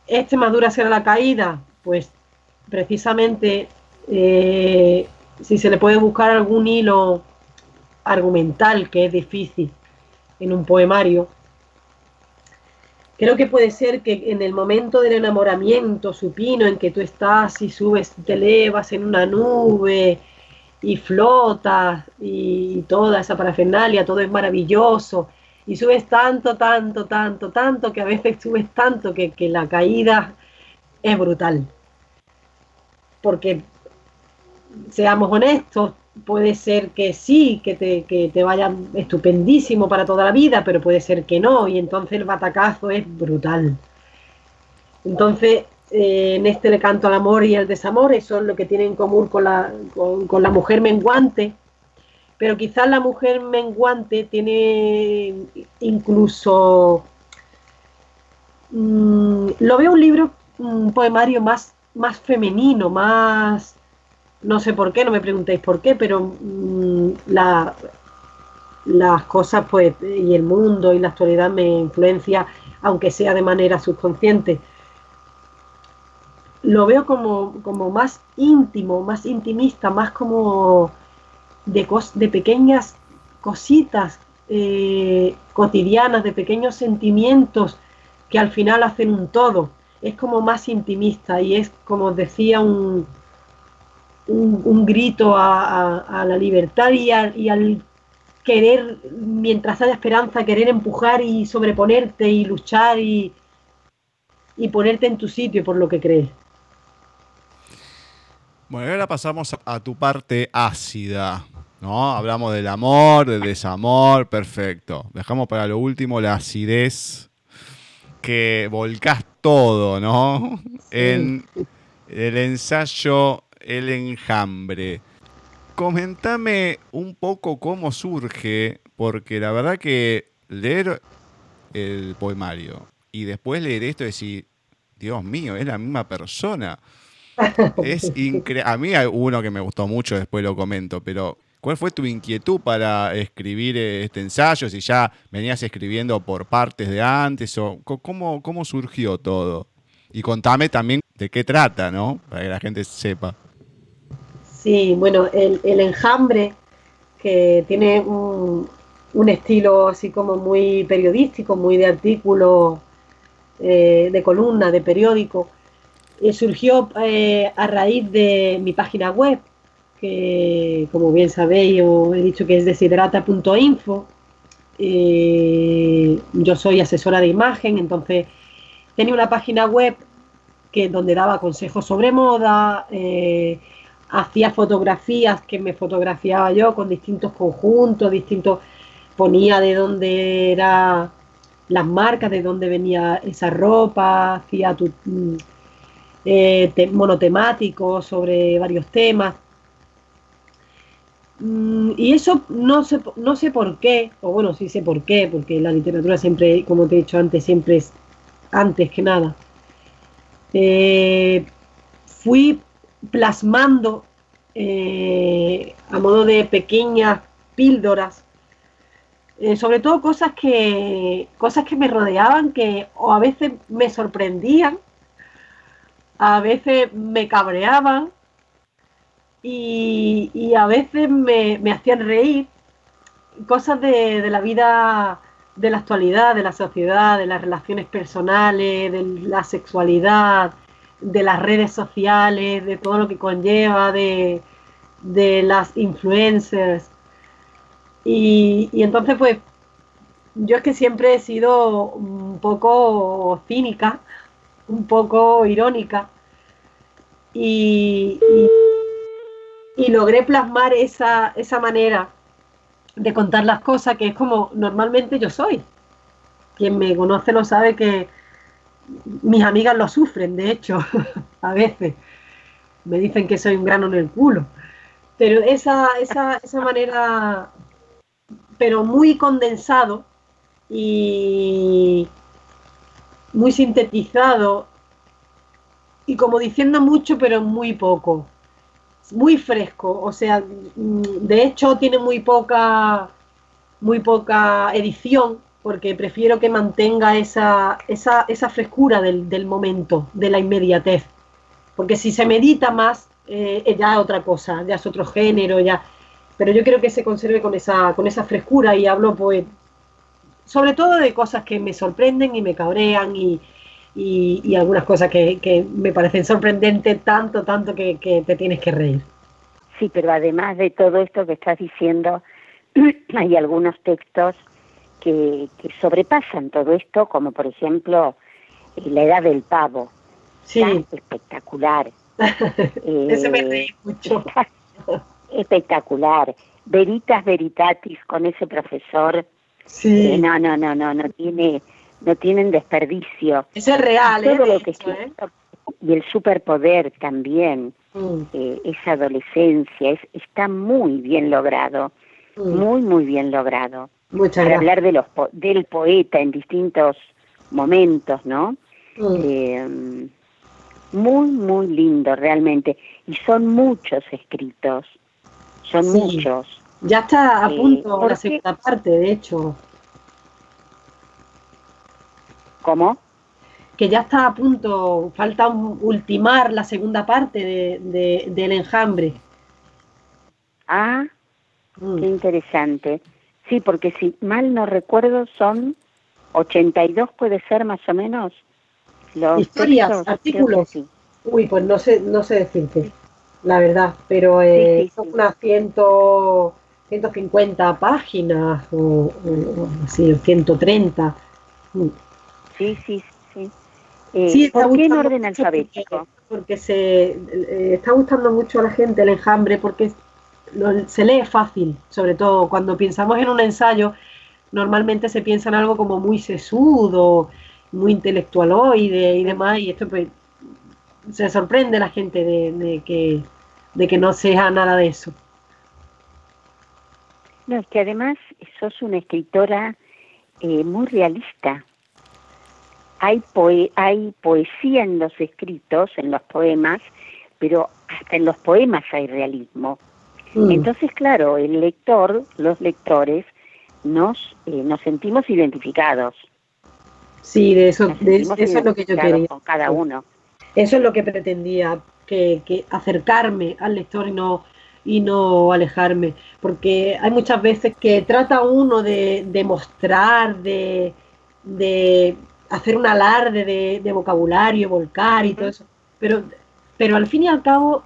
S2: ¿Este madura será la caída? Pues precisamente eh, si se le puede buscar algún hilo argumental que es difícil en un poemario. Creo que puede ser que en el momento del enamoramiento supino en que tú estás y subes, te elevas en una nube y flotas y toda esa parafernalia, todo es maravilloso y subes tanto, tanto, tanto, tanto que a veces subes tanto que, que la caída es brutal. Porque, seamos honestos, puede ser que sí, que te, que te vaya estupendísimo para toda la vida, pero puede ser que no, y entonces el batacazo es brutal. Entonces, eh, en este le canto al amor y al desamor, eso es lo que tiene en común con la, con, la mujer menguante, pero quizás la mujer menguante tiene incluso... Mm, lo veo un libro, un poemario más, más femenino, más no sé por qué, no me preguntéis por qué, pero mm, la, las cosas pues y el mundo y la actualidad me influencia, aunque sea de manera subconsciente. Lo veo como, como más íntimo, más intimista, más como de, de pequeñas cositas eh, cotidianas, de pequeños sentimientos que al final hacen un todo. Es como más intimista y es como decía un, un, grito a, la libertad y, al querer, mientras haya esperanza, querer empujar y sobreponerte y luchar y, y ponerte en tu sitio por lo que crees.
S1: Bueno, ahora pasamos a tu parte ácida, ¿no? Hablamos del amor, del desamor, perfecto. Dejamos para lo último la acidez que volcás todo, ¿no? En el ensayo el enjambre. Comentame un poco cómo surge, porque la verdad que leer el poemario y después leer esto y decir, Dios mío, es la misma persona. Es A mí hay uno que me gustó mucho, después lo comento, pero ¿cuál fue tu inquietud para escribir este ensayo? Si ya venías escribiendo por partes de antes, o cómo, cómo surgió todo. Y contame también de qué trata, ¿no? Para que la gente sepa.
S2: Sí, bueno, el, enjambre, que tiene un, estilo así como muy periodístico, muy de artículo, eh, de columna, de periódico, eh, surgió eh, a raíz de mi página web, que como bien sabéis, he dicho que es desiderata.info. yo soy asesora de imagen, entonces tenía una página web que donde daba consejos sobre moda, hacía fotografías que me fotografiaba yo con distintos conjuntos, distintos, ponía de dónde era las marcas, de dónde venía esa ropa, hacía tu, mm, eh, monotemático sobre varios temas. Mm, y eso no sé, no sé por qué, o bueno, sí sé por qué, porque la literatura siempre, como te he dicho antes, siempre es antes que nada. Eh, fui plasmando eh, a modo de pequeñas píldoras, eh, sobre todo cosas que, cosas que me rodeaban, que o a veces me sorprendían, a veces me cabreaban y, a veces me, hacían reír, cosas de, de la vida de la actualidad, de la sociedad, de las relaciones personales, de la sexualidad, de las redes sociales, de todo lo que conlleva, de, las influencers. Y, entonces, pues, yo es que siempre he sido un poco cínica, un poco irónica, y, y, logré plasmar esa, esa manera de contar las cosas que es como normalmente yo soy. Quien me conoce lo sabe que mis amigas lo sufren, de hecho, a veces. Me dicen que soy un grano en el culo. Pero esa, esa, esa manera, pero muy condensado y muy sintetizado y como diciendo mucho pero muy poco, muy fresco, o sea, mm, de hecho tiene muy poca, muy poca edición porque prefiero que mantenga esa, esa, esa frescura del, del, momento, de la inmediatez. Porque si se medita más, eh, ya es otra cosa, ya es otro género, ya. Pero yo quiero que se conserve con esa, con esa frescura y hablo, pues, sobre todo de cosas que me sorprenden y me cabrean y, y, algunas cosas que, que, me parecen sorprendentes tanto, tanto que, que te tienes que reír.
S3: Sí, pero además de todo esto que estás diciendo, hay algunos textos que, sobrepasan todo esto, como por ejemplo eh, la edad del pavo.
S2: Sí.
S3: espectacular.
S2: Ese me reí mucho.
S3: espectacular. Veritas Veritatis con ese profesor.
S2: Sí.
S3: Eh, no, no, no, no, no tiene, no tienen desperdicio.
S2: Eso es real,
S3: Todo ¿eh? lo que Y el superpoder también, mm. esa adolescencia, es, está muy bien logrado, mm. muy, muy bien logrado para hablar de los del poeta en distintos momentos, ¿no? Mm. Eh, muy, muy lindo realmente. Y son muchos escritos, son muchos.
S2: Ya está a eh, punto la segunda parte, de hecho.
S3: ¿Cómo?
S2: Que ya está a punto, falta ultimar la segunda parte de, del enjambre.
S3: Ah, mm. qué interesante. Sí, porque si mal no recuerdo son 82 puede ser más o menos.
S2: Los Historias, artículos. Uy, pues no sé, no sé decirte, la verdad, pero eh, son unas 150 páginas o, así, 130.
S3: Mm. Sí, sí, sí. Eh, ¿Por qué en orden alfabético?
S2: Porque, se eh, está gustando mucho a la gente el enjambre porque se lee fácil, sobre todo cuando pensamos en un ensayo, normalmente se piensa en algo como muy sesudo, muy intelectualoide y demás, y esto pues se sorprende la gente de, que, de que no sea nada de eso.
S3: No, es que además sos una escritora eh, muy realista. Hay, hay poesía en los escritos, en los poemas, pero hasta en los poemas hay realismo. Mm. Entonces, claro, el lector, los lectores, nos, eh, nos sentimos identificados.
S2: Sí, de eso, eso es lo que yo quería.
S3: Con cada uno.
S2: Eso es lo que pretendía, que, que acercarme al lector y no, y no alejarme, porque hay muchas veces que trata uno de, de mostrar, de, de, hacer un alarde de, de, vocabulario, volcar y todo eso, pero, pero al fin y al cabo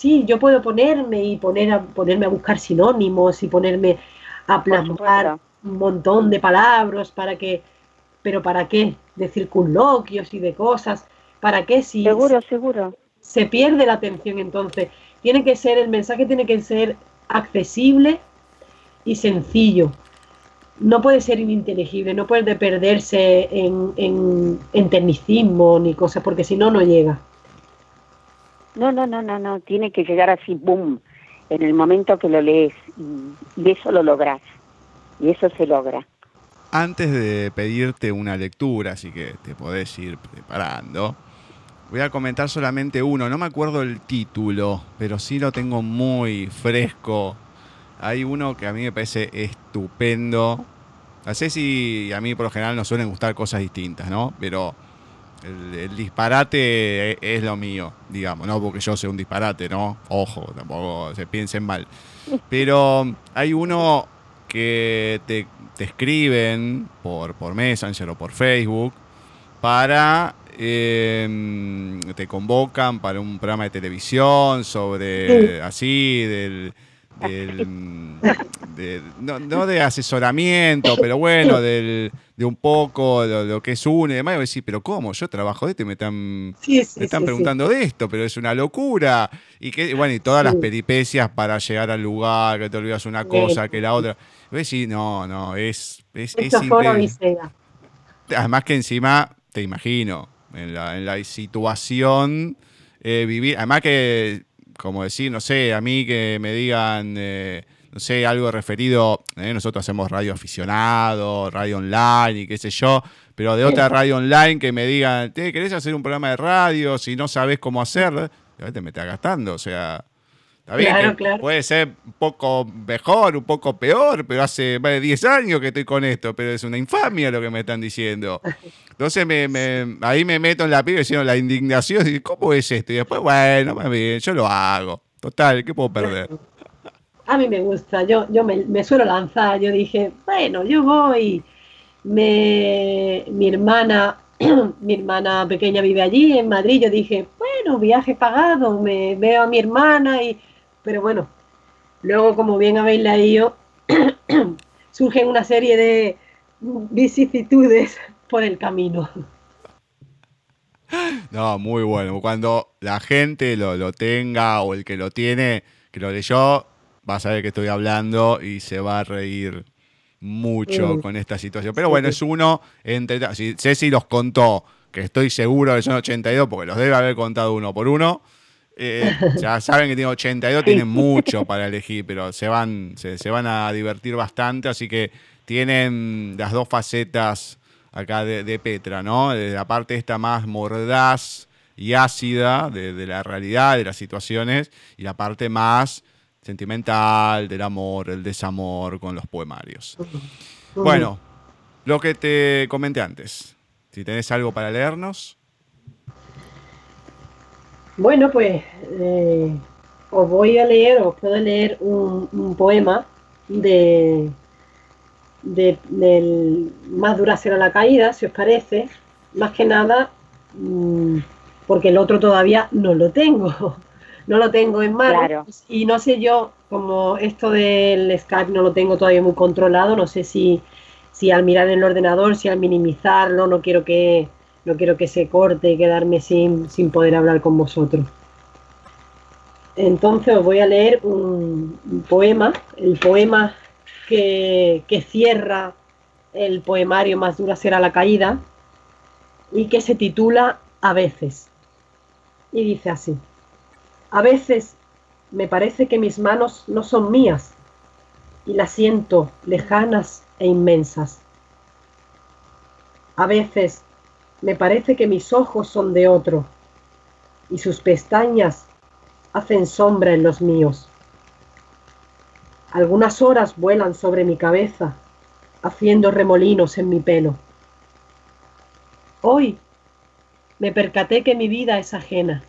S2: sí, yo puedo ponerme y poner a, ponerme a buscar sinónimos y ponerme a plasmar un montón de palabras para que, pero ¿para qué? De circunloquios y de cosas, ¿para qué? Si
S3: seguro, seguro.
S2: Se pierde la atención entonces. Tiene que ser, el mensaje tiene que ser accesible y sencillo. no puede ser ininteligible, no puede perderse en, en, tecnicismo ni cosas, porque si no, no llega.
S3: No, no, no, no, no, tiene que llegar así, boom, en el momento que lo lees, y, eso lo logras, y eso se logra.
S1: Antes de pedirte una lectura, así que te podés ir preparando, voy a comentar solamente uno, no me acuerdo el título, pero sí lo tengo muy fresco hay uno que a mí me parece estupendo. No sé si a mí por lo general nos suelen gustar cosas distintas, ¿no? Pero el, disparate es, lo mío, digamos, no porque yo sea un disparate, ¿no? Ojo, tampoco se piensen mal. Pero hay uno que te, escriben por, por Messenger o por Facebook para em, te convocan para un programa de televisión sobre así del no, de asesoramiento, pero bueno, del, de un poco de lo que es uno y demás. Y voy a decir, pero ¿cómo? Yo trabajo de esto y me están, me están preguntando de esto, pero es una locura. Y que, bueno, y todas las peripecias para llegar al lugar, que te olvidas una cosa, que la otra. Voy a decir, no, no, es, es, es Además que encima, te imagino, en la, en la situación, eh, vivir, además que como decir, no sé, a mí que me digan, eh, no sé, algo referido, eh, nosotros hacemos radio aficionado, radio online y qué sé yo, pero de otra radio online que me digan, ¿querés hacer un programa de radio? Si no sabes cómo hacer, te me está gastando, o sea, Puede ser un poco mejor, un poco peor, pero hace más de 10 años que estoy con esto, pero es una infamia lo que me están diciendo. Entonces me, ahí me meto en la piba diciendo la indignación, y ¿cómo es esto? Y después, bueno, más bien, yo lo hago. Total, ¿qué puedo perder?
S2: A mí me gusta, yo, yo me, suelo lanzar, yo dije, bueno, yo voy, me, mi hermana mi hermana pequeña vive allí en Madrid, yo dije, bueno, viaje pagado, me veo a mi hermana y pero bueno, luego, como bien habéis leído, surgen una serie de vicisitudes por el camino.
S1: No, muy bueno. Cuando la gente lo, tenga o el que lo tiene, que lo leyó, va a saber que estoy hablando y se va a reír mucho mm. con esta situación. Pero bueno, es uno entre... Si Ceci los contó, que estoy seguro que son 82, porque los debe haber contado uno por uno. Eh, ya saben que tiene 82, tienen mucho para elegir, pero se van, se, van a divertir bastante, así que tienen las dos facetas acá de, Petra, ¿no? De la parte esta más mordaz y ácida de, la realidad, de las situaciones, y la parte más sentimental del amor, el desamor con los poemarios. Bueno, lo que te comenté antes, si tenés algo para leernos.
S2: Bueno, pues eh, os voy a leer, os puedo leer un, poema de, del Más dura será la caída, si os parece. Más que nada, mm, porque el otro todavía no lo tengo. No lo tengo en mano. Y no sé yo, como esto del Skype no lo tengo todavía muy controlado, no sé si, si al mirar en el ordenador, si al minimizarlo, no quiero que, no quiero que se corte y quedarme sin, sin poder hablar con vosotros. Entonces os voy a leer un, poema, el poema que, que, cierra el poemario Más dura será la caída y que se titula A veces. Y dice así, a veces me parece que mis manos no son mías y las siento lejanas e inmensas. A veces me parece que mis ojos son de otro, y sus pestañas hacen sombra en los míos. Algunas horas vuelan sobre mi cabeza, haciendo remolinos en mi pelo. Hoy me percaté que mi vida es ajena.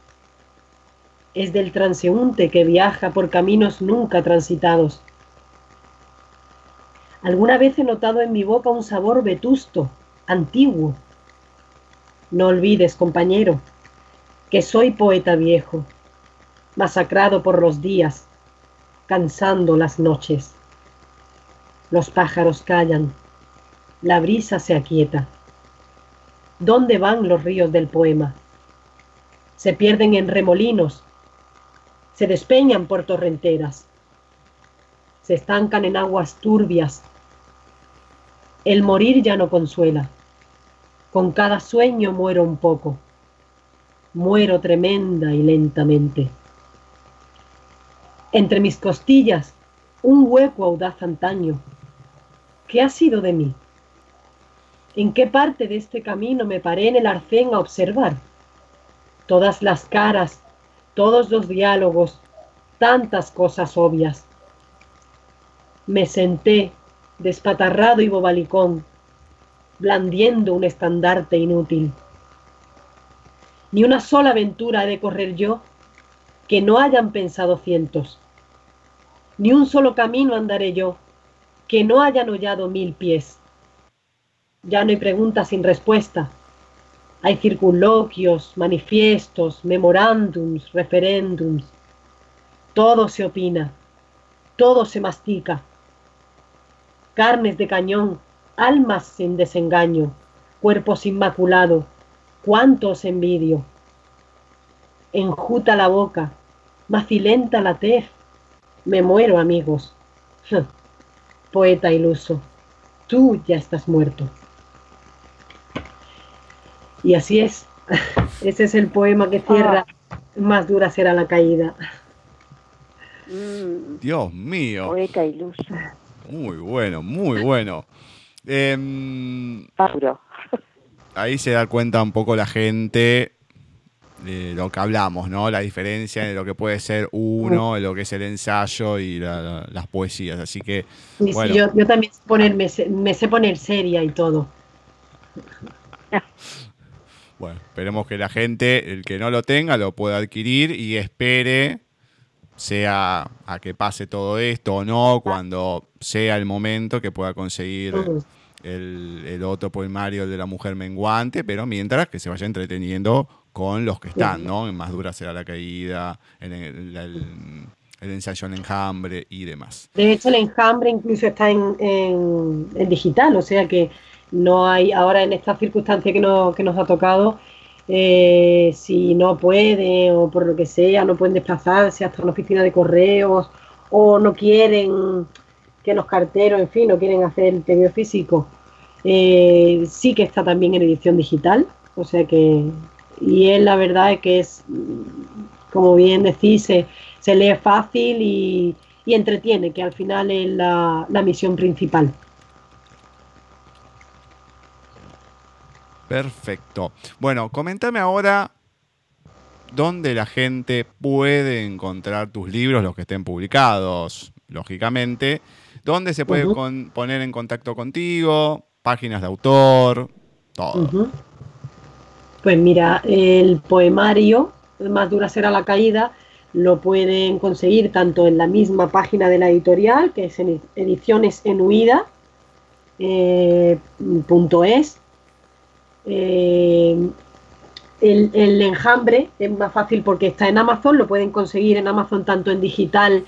S2: Es del transeúnte que viaja por caminos nunca transitados. Alguna vez he notado en mi boca un sabor vetusto, antiguo, no olvides, compañero, que soy poeta viejo, masacrado por los días, cansando las noches. Los pájaros callan, la brisa se aquieta. ¿Dónde van los ríos del poema? Se pierden en remolinos, se despeñan por torrenteras, se estancan en aguas turbias, El morir ya no consuela. Con cada sueño muero un poco. Muero tremenda y lentamente. Entre mis costillas, un hueco audaz antaño. ¿Qué ha sido de mí? ¿En qué parte de este camino me paré en el arcén a observar? Todas las caras, todos los diálogos, tantas cosas obvias. Me senté, despatarrado y bobalicón, blandiendo un estandarte inútil. Ni una sola aventura he de correr yo que no hayan pensado cientos. Ni un solo camino andaré yo que no hayan hollado mil pies. Ya no hay preguntas sin respuesta. Hay circunloquios, manifiestos, memorándums, referéndums. Todo se opina, todo se mastica carnes de cañón, almas sin desengaño, cuerpos inmaculados, cuántos envidio. Enjuta la boca, macilenta la tez, me muero amigos. Poeta iluso, tú ya estás muerto. Y así es, ese es el poema que cierra, ah. más dura será la caída.
S1: Dios mío.
S3: Poeta iluso.
S1: Muy bueno, muy bueno. Eh, ahí se da cuenta un poco la gente de lo que hablamos, ¿no? La diferencia de lo que puede ser uno, lo que es el ensayo y las poesías. Así que.
S2: bueno. yo, también me, sé, me sé poner seria y todo.
S1: Bueno, esperemos que la gente, el que no lo tenga, lo pueda adquirir y espere sea a que pase todo esto o no, cuando sea el momento que pueda conseguir el, otro poemario de la mujer menguante, pero mientras que se vaya entreteniendo con los que están, ¿no? En más dura será la caída, en el, ensayo en enjambre y demás.
S2: De hecho, el enjambre incluso está en, digital, o sea que no hay, ahora en esta circunstancia que, que nos ha tocado, eh, si no pueden o por lo que sea, no pueden desplazarse hasta una oficina de correos o no quieren que los carteros, en fin, no quieren hacer el pedido físico, eh, sí que está también en edición digital, o sea que, y es la verdad es que es, como bien decís, se, lee fácil y, entretiene, que al final es la misión principal.
S1: Perfecto. Bueno, coméntame ahora dónde la gente puede encontrar tus libros, los que estén publicados, lógicamente. ¿Dónde se puede poner en contacto contigo? Páginas de autor, todo.
S2: Pues mira, el poemario, Más dura será la caída, lo pueden conseguir tanto en la misma página de la editorial, que es en edicionesenuida.es, eh, eh, el, enjambre es más fácil porque está en Amazon, lo pueden conseguir en Amazon tanto en digital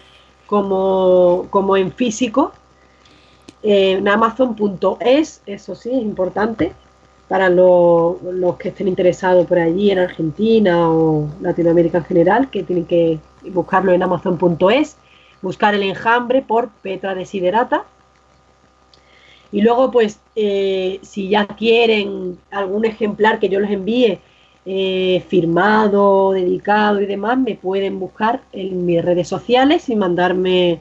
S2: como, como en físico. Eh, en Amazon.es, eso sí, es importante para los que estén interesados por allí en Argentina o Latinoamérica en general, que tienen que buscarlo en Amazon.es, buscar el enjambre por Petra Desiderata y luego, pues, eh, si ya quieren algún ejemplar que yo les envíe eh, firmado, dedicado y demás, me pueden buscar en mis redes sociales y mandarme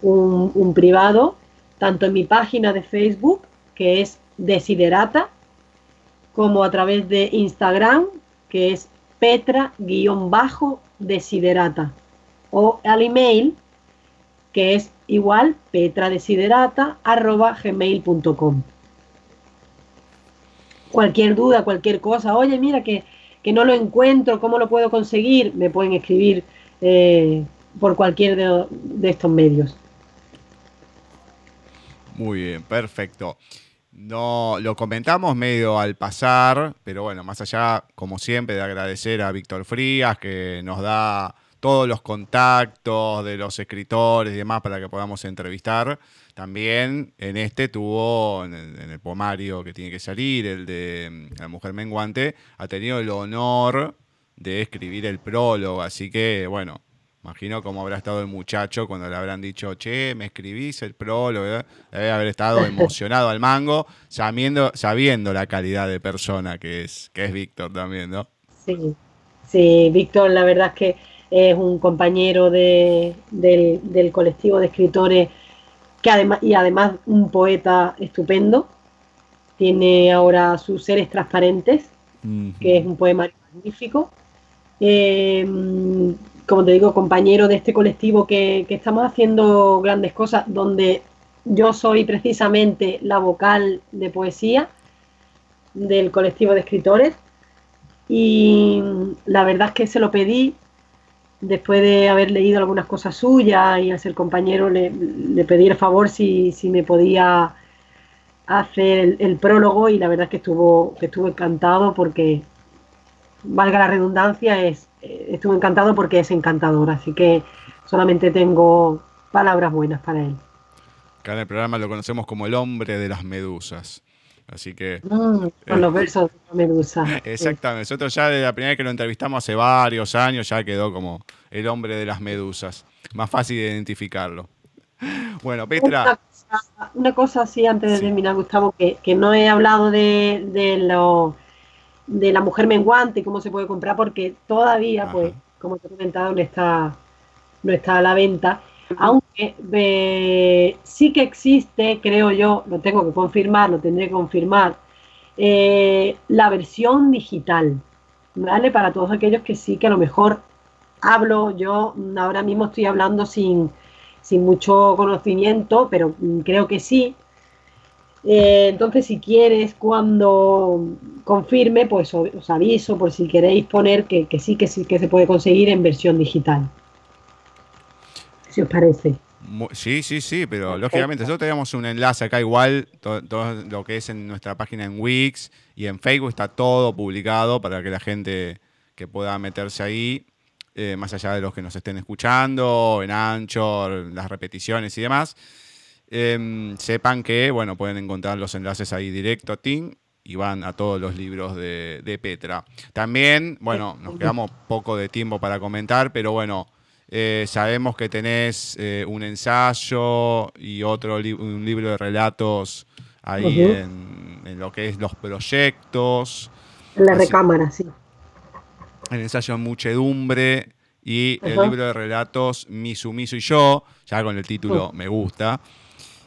S2: un, privado, tanto en mi página de Facebook, que es Desiderata, como a través de Instagram, que es Petra-Desiderata, o al email, que es igual petradesiderata.gmail.com Cualquier duda, cualquier cosa, oye, mira que, no lo encuentro, ¿cómo lo puedo conseguir? Me pueden escribir eh, por cualquier de, de estos medios.
S1: Muy bien, perfecto. No, lo comentamos medio al pasar, pero bueno, más allá, como siempre, de agradecer a Víctor Frías, que nos da todos los contactos de los escritores y demás para que podamos entrevistar. También en este tuvo, en el, pomario que tiene que salir, el de mm, La Mujer Menguante, ha tenido el honor de escribir el prólogo. Así que, bueno, Imagino cómo habrá estado el muchacho cuando le habrán dicho, che, me escribís el prólogo. Debe haber estado emocionado al mango, sabiendo, sabiendo la calidad de persona que es, que es Víctor también, ¿no?
S2: Sí, sí, Víctor, la verdad es que es un compañero de, del, colectivo de escritores que además, y además un poeta estupendo. Tiene ahora sus seres transparentes, que es un poema magnífico. Eh, como te digo, compañero de este colectivo que, estamos haciendo grandes cosas, donde yo soy precisamente la vocal de poesía del colectivo de escritores. Y la verdad es que se lo pedí después de haber leído algunas cosas suyas y ser compañero le, pedí el favor si, si me podía hacer el, prólogo y la verdad es que estuvo, que estuvo encantado porque, valga la redundancia, es, estuvo encantado porque es encantador, así que solamente tengo palabras buenas para él.
S1: El programa lo conocemos como el hombre de las medusas. Así que.
S2: Mm, con los versos de medusa.
S1: Exactamente. Nosotros ya de la primera vez que lo entrevistamos hace varios años ya quedó como el hombre de las medusas. Más fácil de identificarlo. Bueno, Petra
S2: una cosa así antes de terminar, Gustavo, que, no he hablado de, de, lo, de la mujer menguante y cómo se puede comprar, porque todavía, pues, como te he comentado, no está, no está a la venta. Aunque eh, sí que existe, creo yo, lo tengo que confirmar, lo tendré que confirmar, eh, la versión digital, ¿vale? Para todos aquellos que sí que a lo mejor hablo, yo ahora mismo estoy hablando sin, sin mucho conocimiento, pero mm, creo que sí. Eh, entonces, si quieres, cuando confirme, pues os aviso por si queréis poner que, sí, que sí que se puede conseguir en versión digital. Si os parece.
S1: Sí, sí, sí, pero lógicamente nosotros tenemos un enlace acá igual, todo, lo que es en nuestra página en Wix y en Facebook está todo publicado para que la gente que pueda meterse ahí eh, más allá de los que nos estén escuchando, en Anchor, las repeticiones y demás, em, sepan que, bueno, pueden encontrar los enlaces ahí directo a Tim y van a todos los libros de, Petra. También, bueno, nos quedamos poco de tiempo para comentar, pero bueno, eh, sabemos que tenés eh, un ensayo y otro un libro de relatos ahí en, en, lo que es los proyectos.
S2: En la recámara, sí
S1: el ensayo Muchedumbre y el libro de relatos Mi Sumiso y Yo, ya con el título me gusta.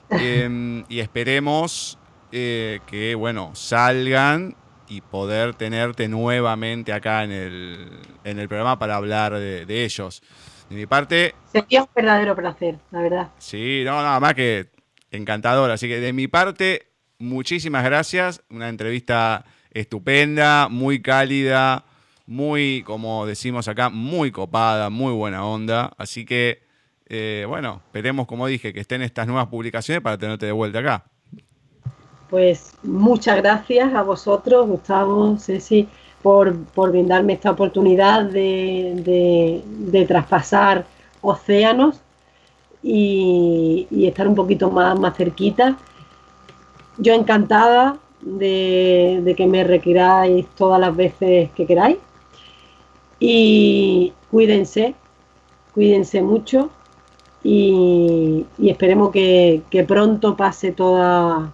S1: Em, y esperemos eh, que, bueno, salgan y poder tenerte nuevamente acá en el, en el programa para hablar de, ellos. De mi parte...
S2: Sería un verdadero placer, la verdad.
S1: Sí, no, nada más que encantador. Así que de mi parte, muchísimas gracias. Una entrevista estupenda, muy cálida, muy, como decimos acá, muy copada, muy buena onda. Así que, eh, bueno, esperemos, como dije, que estén estas nuevas publicaciones para tenerte de vuelta acá.
S2: Pues muchas gracias a vosotros, Gustavo, Ceci, por, por brindarme esta oportunidad de, de, traspasar océanos y, estar un poquito más, más cerquita. Yo encantada de, que me requiráis todas las veces que queráis y cuídense, cuídense mucho y, esperemos que, pronto pase toda,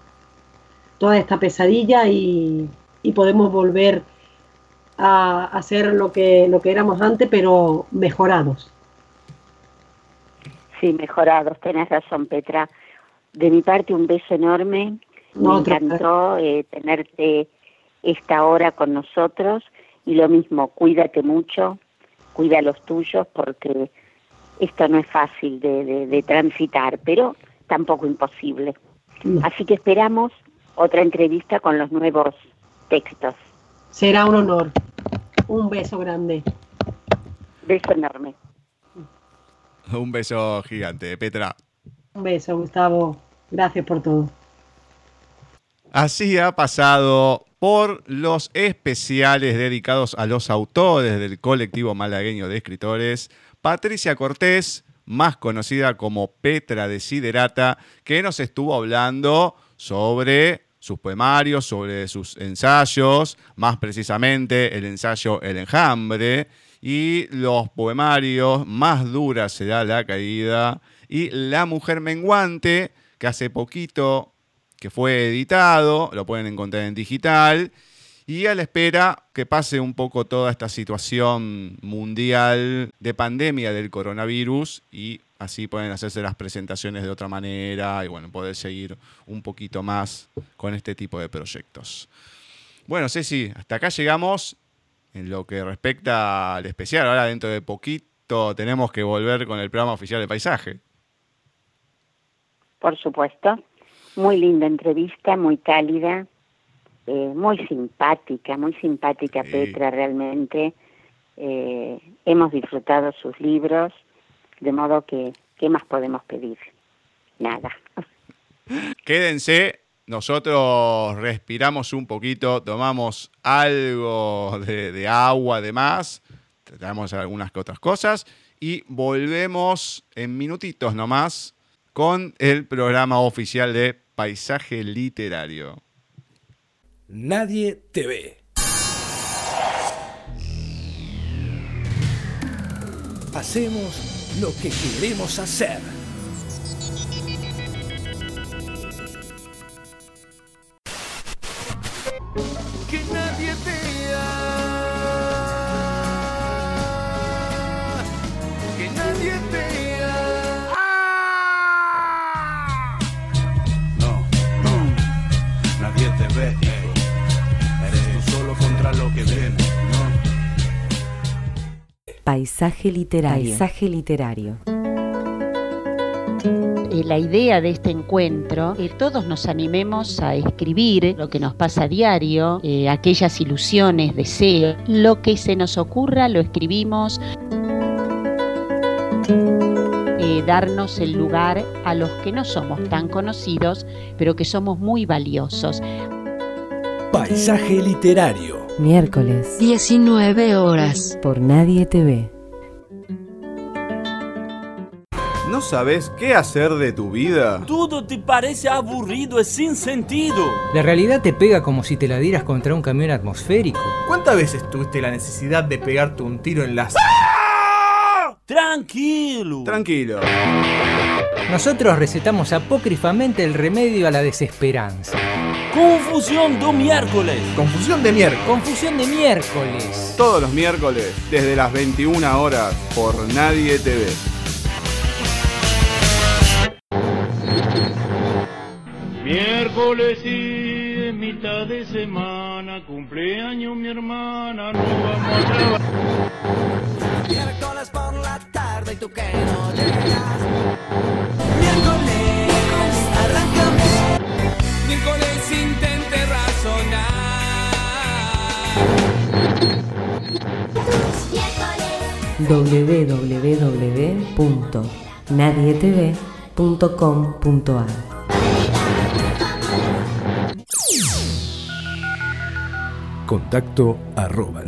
S2: toda esta pesadilla y, podemos volver a hacer lo que, lo que éramos antes, pero mejorados.
S3: Sí, mejorados, tenés razón, Petra. De mi parte, un beso enorme. Me encantó eh, tenerte esta hora con nosotros y lo mismo, cuídate mucho, cuida a los tuyos porque esto no es fácil de, transitar, pero tampoco imposible. Así que esperamos otra entrevista con los nuevos textos.
S2: Será un honor. Un beso grande.
S3: Beso enorme.
S1: Un beso gigante, Petra.
S2: Un beso, Gustavo. Gracias por todo.
S1: Así ha pasado por los especiales dedicados a los autores del colectivo malagueño de escritores, Patricia Cortés, más conocida como Petra Desiderata, que nos estuvo hablando sobre sus poemarios, sobre sus ensayos, más precisamente el ensayo El Enjambre, y los poemarios, más dura será la caída, y La mujer menguante, que hace poquito que fue editado, lo pueden encontrar en digital, y a la espera que pase un poco toda esta situación mundial de pandemia del coronavirus y así pueden hacerse las presentaciones de otra manera y bueno, poder seguir un poquito más con este tipo de proyectos. Bueno, Ceci, hasta acá llegamos en lo que respecta al especial. Ahora dentro de poquito tenemos que volver con el programa oficial de paisaje.
S3: Por supuesto. Muy linda entrevista, muy cálida, eh, muy simpática, muy simpática Petra realmente. Eh, hemos disfrutado sus libros, de modo que, ¿qué más podemos pedir? Nada.
S1: Quédense, nosotros respiramos un poquito, tomamos algo de, agua además, tratamos algunas que otras cosas y volvemos en minutitos nomás con el programa oficial de Paisaje Literario.
S4: Nadie te ve. Hacemos lo que queremos hacer.
S5: Paisaje literario. Paisaje literario.
S6: Eh, la idea de este encuentro, que todos nos animemos a escribir lo que nos pasa a diario, eh, aquellas ilusiones, deseos, lo que se nos ocurra lo escribimos. Eh, darnos el lugar a los que no somos tan conocidos, pero que somos muy valiosos.
S4: Paisaje literario.
S5: Miércoles.
S7: 19 horas.
S5: Por Nadie te
S1: sabes qué hacer de tu vida?
S8: Todo te parece aburrido y sin sentido.
S9: La realidad te pega como si te la dieras contra un camión atmosférico.
S10: ¿Cuántas veces tuviste la necesidad de pegarte un tiro en las...
S8: Tranquilo.
S1: Tranquilo.
S9: Nosotros recetamos apócrifamente el remedio a la desesperanza.
S8: Confusión de miércoles.
S10: Confusión de miércoles.
S9: Confusión de miércoles.
S1: Todos los miércoles, desde las 21 horas, por Nadie TV.
S11: Miércoles y en mitad de semana, cumpleaños mi hermana, no vamos a trabajar.
S12: Miércoles por la tarde y tú que no llegas. Miércoles, arráncame.
S13: Miércoles intente
S5: www.nadietv.com.ar
S4: Contacto arroba